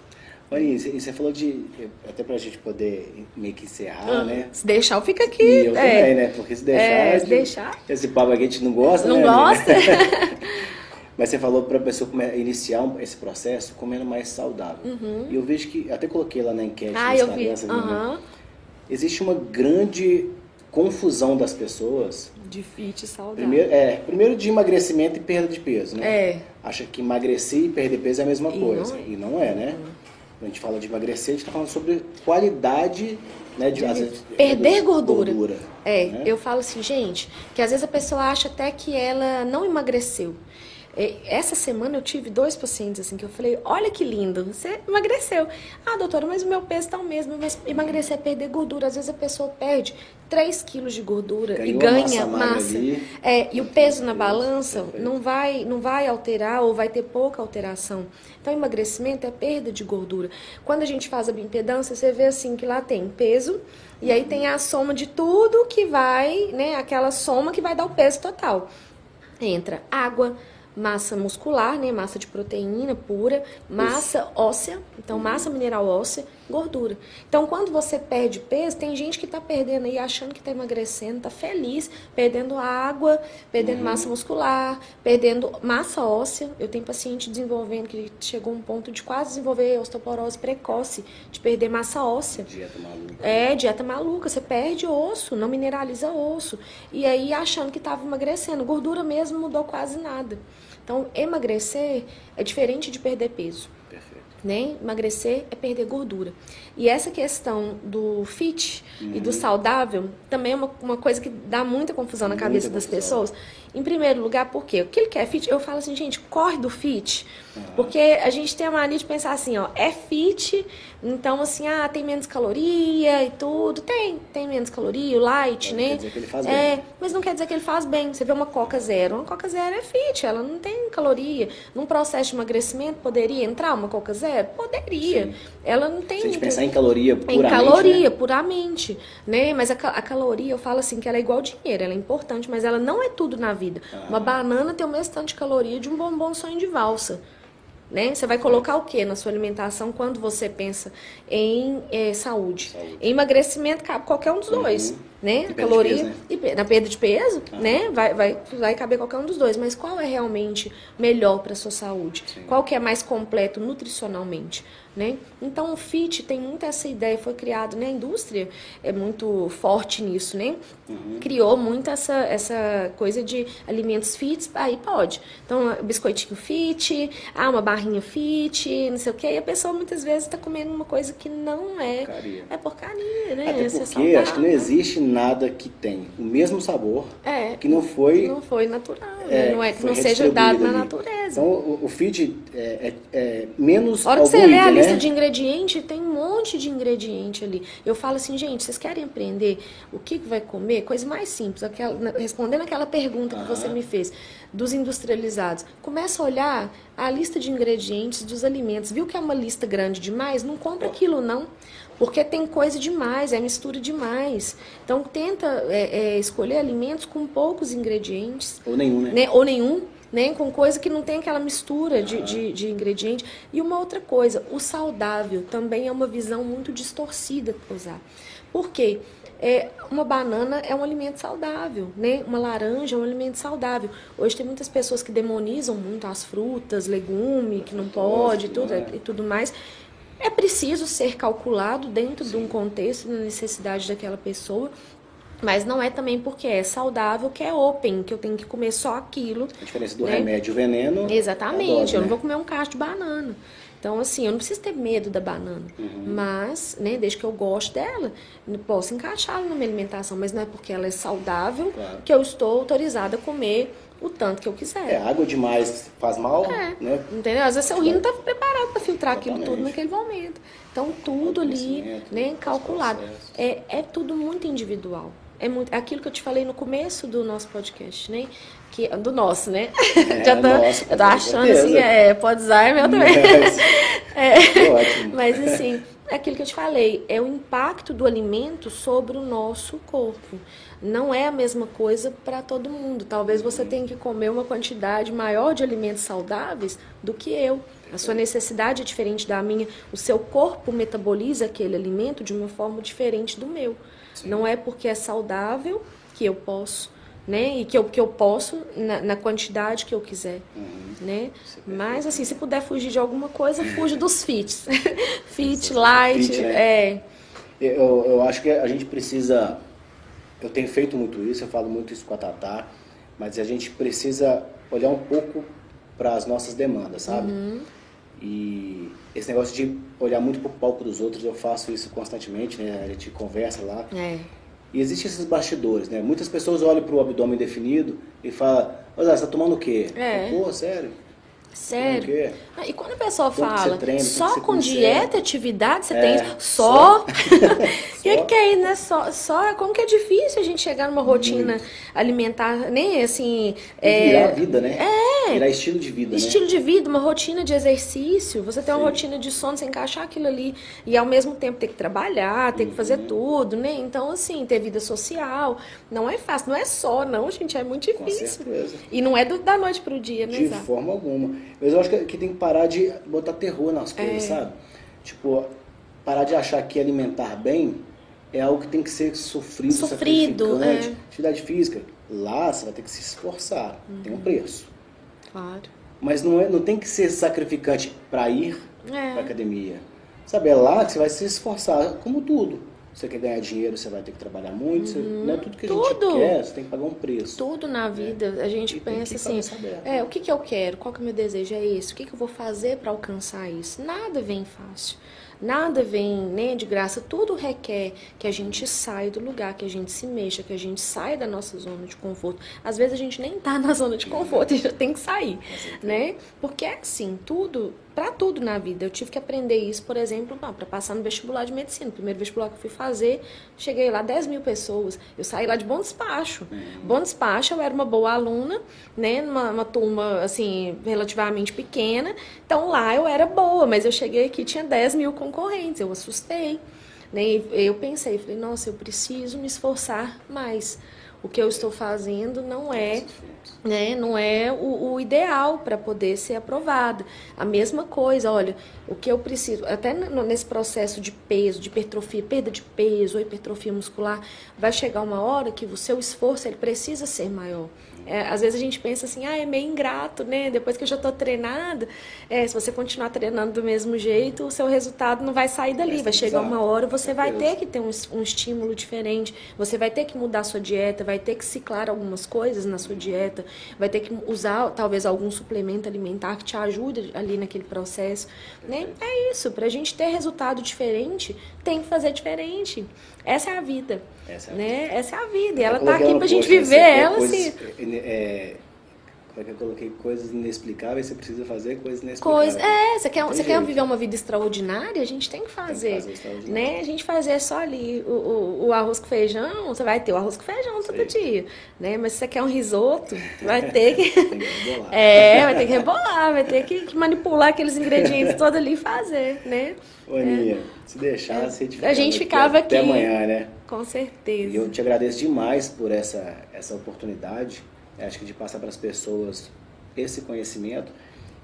Olha, e você- falou de. Até pra gente poder meio que encerrar, né? Se deixar, fica aqui. E eu é. também, né? Porque se deixar. É, se deixar. Esse papo aqui a gente não gosta, Não né? gosta? amiga? Mas você falou para a pessoa iniciar esse processo comendo mais saudável. E eu vejo que, até coloquei lá na enquete Uhum. Ah, no eu Instagram, essa. Aham. existe uma grande confusão das pessoas. De fit saudável. Primeiro, é, primeiro de emagrecimento e perda de peso, né? É. Acha que emagrecer e perder peso é a mesma E coisa. não é. E não é, né? Quando a gente fala de emagrecer, a gente está falando sobre qualidade, né? De, às vezes, Perder reduzir gordura. É, né? eu falo assim, gente, que às vezes a pessoa acha até que ela não emagreceu. Essa semana eu tive dois pacientes assim que eu falei, olha que lindo, você emagreceu. Ah, doutora, mas o meu peso tá o mesmo, mas emagrecer é perder gordura. Às vezes a pessoa perde 3 quilos de gordura e ganha massa massa. É, e o peso na balança não vai, não vai alterar ou vai ter pouca alteração. Então, emagrecimento é perda de gordura. Quando a gente faz a bioimpedância, você vê assim que lá tem peso e aí tem a soma de tudo que vai, né, aquela soma que vai dar o peso total. Entra água, massa muscular, né, massa de proteína pura, massa óssea, então massa mineral óssea, gordura. Então, quando você perde peso, tem gente que tá perdendo aí achando que tá emagrecendo, tá feliz, perdendo água, perdendo massa muscular, perdendo massa óssea. Eu tenho paciente desenvolvendo que chegou a um ponto de quase desenvolver osteoporose precoce, de perder massa óssea. Dieta maluca. É, dieta maluca, você perde osso, não mineraliza osso. E aí achando que estava emagrecendo. Gordura mesmo mudou quase nada. Então, emagrecer é diferente de perder peso. Perfeito. Né? Emagrecer é perder gordura. E essa questão do fit e Uhum. do saudável também é uma, uma coisa que dá muita confusão na Muita cabeça das confusão. pessoas. Em primeiro lugar, por quê? O que ele quer fit? Eu falo assim, gente, corre do fit. Porque a gente tem a mania de pensar assim, ó, é fit, então assim, ah, tem menos caloria e tudo. Tem, tem menos caloria, o light, Não né? quer dizer que ele faz é, bem. mas não quer dizer que ele faz bem. Você vê uma Coca Zero, uma Coca Zero é fit, ela não tem caloria. Num processo de emagrecimento, poderia entrar uma Coca Zero? Poderia. Ela não tem... Se a gente pensar em caloria Em puramente, caloria, né? puramente, né? Mas a, a caloria, eu falo assim, que ela é igual dinheiro, ela é importante, mas ela não é tudo na vida. Ah. Uma banana tem o mesmo tanto de caloria de um bombom sonho de valsa. Né? Você vai colocar o que na sua alimentação quando você pensa em eh, saúde? Saúde. Em emagrecimento cabe qualquer um dos dois, Uhum. né? Perda de caloria peso, né? e na perda de peso, Ah. né? Vai, vai, vai caber qualquer um dos dois. Mas qual é realmente melhor para sua saúde? Sim. Qual que é mais completo nutricionalmente? Né? Então o FIT tem muito essa ideia, foi criado, né? A indústria é muito forte nisso, né? Uhum. Criou muito essa, essa coisa de alimentos fit, aí pode. Então, biscoitinho fit, ah, uma barrinha fit, não sei o quê. E a pessoa muitas vezes está comendo uma coisa que não é. Porcaria. É porcaria, né? Até Isso é porque acho que não existe nada que tem o mesmo sabor É, que não foi, não foi natural, é, né? não é que não seja dado na ali. natureza. Então o, o feed é, é- é menos A hora que você lê a item, lista né? de ingrediente, tem um monte de ingrediente ali. Eu falo assim, gente, vocês querem aprender o que, que vai comer? Coisa mais simples, aquela, respondendo aquela pergunta que você me fez, dos industrializados. Começa a olhar a lista de ingredientes dos alimentos. Viu que é uma lista grande demais? Não compra aquilo, não. Porque tem coisa demais, é mistura demais. Então tenta é, é, escolher alimentos com poucos ingredientes Ou nenhum, né? né? Ou nenhum, né? Com coisa que não tem aquela mistura de, de, de ingrediente. E uma outra coisa, o saudável também é uma visão muito distorcida usar. Por quê? É, uma banana é um alimento saudável, né? Uma laranja é um alimento saudável. Hoje tem muitas pessoas que demonizam muito as frutas, legume, que não pode, tudo né? e tudo mais. É preciso ser calculado dentro de um contexto, da necessidade daquela pessoa, mas não é também porque é saudável que é open, que eu tenho que comer só aquilo. A diferença do né? remédio e o veneno. Exatamente, é a dose, eu não né? vou comer um cacho de banana. Então, assim, eu não preciso ter medo da banana. Uhum. Mas, né, desde que eu goste dela, posso encaixá-la na minha alimentação. Mas não é porque ela é saudável Claro. que eu estou autorizada a comer o tanto que eu quiser. É, água demais faz mal, É. né? Entendeu? Às vezes seu rim não está preparado para filtrar aquilo tudo Exatamente. naquele momento. Então, tudo ali, né, os calculado. É, é tudo muito individual. É muito, é aquilo que eu te falei no começo do nosso podcast, né? Que, do nosso, né? É, Já tô, nosso, eu tô achando certeza. assim, é, pode usar, é meu também. Mas, É. ótimo. Mas assim, é aquilo que eu te falei, é o impacto do alimento sobre o nosso corpo. Não é a mesma coisa para todo mundo. Talvez você tenha que comer uma quantidade maior de alimentos saudáveis do que eu. A sua necessidade é diferente da minha. O seu corpo metaboliza aquele alimento de uma forma diferente do meu. Sim. Não é porque é saudável que eu posso, né? E que eu, que eu posso na, na quantidade que eu quiser, né? Isso é Mas assim, se puder fugir de alguma coisa, fuja dos fits. Fit, light, Fit, né? é. Eu, eu acho que a gente precisa. Eu tenho feito muito isso, eu falo muito isso com a Tatá, mas a gente precisa olhar um pouco para as nossas demandas, sabe? Uhum. E esse negócio de olhar muito pro palco dos outros, eu faço isso constantemente, né? A gente conversa lá. É. E existem esses bastidores, né? Muitas pessoas olham pro abdômen definido e falam, Zé, você tá tomando o quê? É. Pô, sério? Sério. O quê? Ah, E quando a pessoa Quanto que fala treina, só com dieta, atividade, você É, tem só. só. O que, que é isso, né? Só, só. Como que é difícil a gente chegar numa rotina alimentar, nem assim. É, Virar vida, né? É. Virar estilo de vida, Estilo né? de vida, uma rotina de exercício, você tem uma Sim. rotina de sono, você encaixar aquilo ali e ao mesmo tempo ter que trabalhar, ter que fazer Uhum. tudo, né? Então, assim, ter vida social não é fácil, não é só, não, gente, é muito difícil. E não é do- da noite pro dia, né, De Zá? forma alguma. Mas eu acho que, tem que parar de botar terror nas coisas, É. sabe? Tipo, parar de achar que alimentar bem é algo que tem que ser sofrido, Sofrido, sacrificante. é. Atividade física, lá você vai ter que se esforçar. Tem Uhum. um preço. Claro. Mas não, é, não tem que ser sacrificante para ir para É. academia. Sabe, é lá que você vai se esforçar, como tudo. Você quer ganhar dinheiro, você vai ter que trabalhar muito. Você, não é tudo que a gente Uhum. Tudo. quer, você tem que pagar um preço. Tudo na vida, a gente E pensa assim, é, o que, que eu quero? Qual que é o meu desejo? É esse? O que, que eu vou fazer para alcançar isso? Nada vem fácil. Nada vem né, de graça, tudo requer que a gente saia do lugar, que a gente se mexa, que a gente saia da nossa zona de conforto. Às vezes a gente nem tá na zona de conforto e já tem que sair, né? Porque é assim, tudo para tudo na vida. Eu tive que aprender isso, por exemplo, para passar no vestibular de medicina. O primeiro vestibular que eu fui fazer, cheguei lá 10 mil pessoas. Eu saí lá de bom despacho. Uhum. Bom despacho, eu era uma boa aluna, né? Numa uma turma, assim, relativamente pequena. Então lá eu era boa, mas eu cheguei aqui tinha 10 mil concorrentes. Eu assustei. Né? Eu pensei, falei, nossa, eu preciso me esforçar mais o que eu estou fazendo não é né, não é o, o ideal para poder ser aprovado. A mesma coisa, olha, o que eu preciso, até nesse processo de peso, de hipertrofia, perda de peso ou hipertrofia muscular, vai chegar uma hora que o seu esforço ele precisa ser maior. É, às vezes a gente pensa assim, ah, é meio ingrato, né? Depois que eu já estou treinada, é, se você continuar treinando do mesmo jeito, o seu resultado não vai sair dali. Vai chegar uma hora, você vai ter que ter um, um estímulo diferente, você vai ter que mudar a sua dieta, vai ter que ciclar algumas coisas na sua dieta, vai ter que usar talvez algum suplemento alimentar que te ajude ali naquele processo. Né? É isso, para a gente ter resultado diferente, tem que fazer diferente. Essa é a vida. Essa é a, né? vida. Essa é a vida. E ela está aqui para a gente viver ela se. É, como é que eu coloquei coisas inexplicáveis, você precisa fazer coisas inexplicáveis. Coisa, é, você quer, você quer viver uma vida extraordinária, a gente tem que fazer. Tem que fazer né? A gente fazer só ali o, o, o, arroz com feijão, você vai ter o arroz com feijão todo dia. Né? Mas se você quer um risoto, vai ter que. tem que rebolar. É, vai ter que rebolar, vai ter que manipular aqueles ingredientes todos ali e fazer, né? Ô, Aninha, é. se deixasse, é. a gente, a gente ficava aqui. Até amanhã, né? Com certeza. E eu te agradeço demais por essa, essa oportunidade acho que de passar para as pessoas esse conhecimento.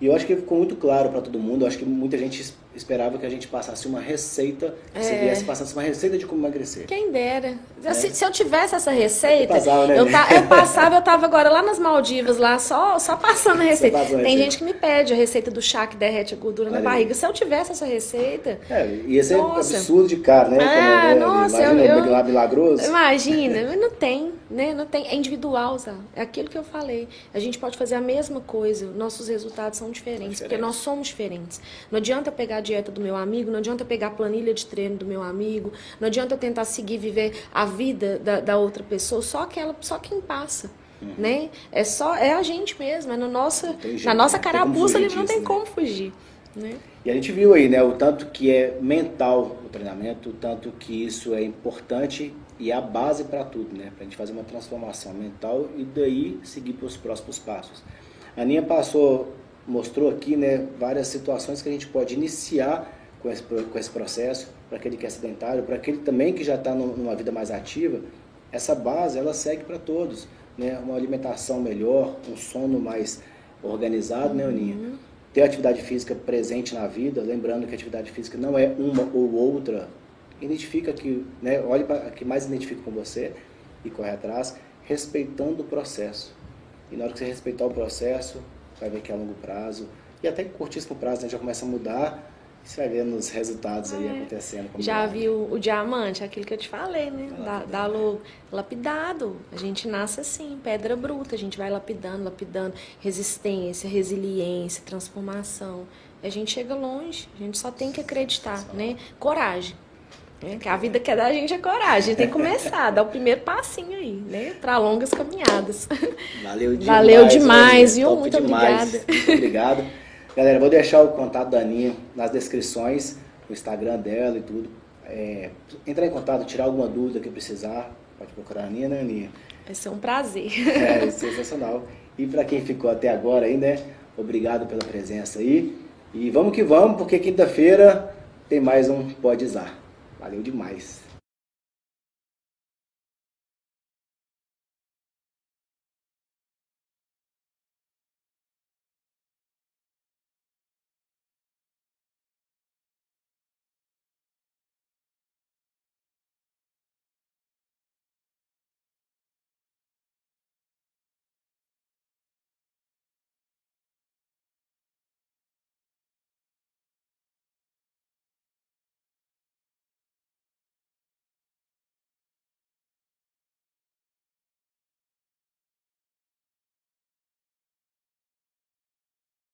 E eu acho que ficou muito claro para todo mundo. Eu acho que muita gente esperava que a gente passasse uma receita, é. se viesse passasse uma receita de como emagrecer. Quem dera. É. Se, se, eu tivesse essa receita, passava, né, eu, ta, eu, passava, eu tava agora lá nas Maldivas, lá só, só passando a receita. Tem receita. gente que me pede a receita do chá que derrete a gordura na barriga. Se eu tivesse essa receita. É, ia ser nossa. absurdo de cara, né? Ah, nossa, imagina eu, eu, milagroso. Imagina, mas não tem, né? Não tem. É individual, Zá. É aquilo que eu falei. A gente pode fazer a mesma coisa, nossos resultados são diferentes, porque nós somos diferentes. Não adianta pegar a dieta do meu amigo, não adianta pegar a planilha de treino do meu amigo, não adianta tentar seguir viver a vida da, da outra pessoa, só que ela, só quem passa. Uhum. Né? É só é a gente mesmo, é no nossa, jeito, na nossa carapuça ele não tem né? como fugir. Né? E a gente viu aí, né, o tanto que é mental o treinamento, o tanto que isso é importante e é a base para tudo, né? Para a gente fazer uma transformação mental e daí seguir para os próximos passos. A Aninha passou mostrou aqui né, várias situações que a gente pode iniciar com esse, com esse processo, para aquele que é sedentário, para aquele também que já está numa vida mais ativa, essa base ela segue para todos. Né? Uma alimentação melhor, um sono mais organizado, né, Aninha? Uhum. Ter atividade física presente na vida, lembrando que a atividade física não é uma ou outra, identifica que, né, olhe para que mais identifica com você e corre atrás, respeitando o processo. E na hora que você respeitar o processo, vai ver que é a longo prazo. E até curtíssimo prazo, né, já começa a mudar. E você vai vendo os resultados aí é. acontecendo. Já viu o diamante, aquilo que eu te falei, né? Da, da lapidado. A gente nasce assim, pedra bruta. A gente vai lapidando, lapidando. Resistência, resiliência, transformação. A gente chega longe. A gente só tem que acreditar, né? Coragem. Né? Que a vida quer dar a gente a coragem, a gente tem que começar, dar o primeiro passinho aí, né? Para longas caminhadas. Valeu demais. Valeu demais, viu? Muito demais. obrigada. Muito obrigado. Galera, vou deixar o contato da Aninha nas descrições, o Instagram dela e tudo. É, entrar em contato, tirar alguma dúvida que precisar, pode procurar a Aninha, né, Aninha? Vai ser um prazer. É, sensacional. E para quem ficou até agora aí, né? Obrigado pela presença aí. E vamos que vamos, porque quinta-feira tem mais um Pode Usar. Valeu demais.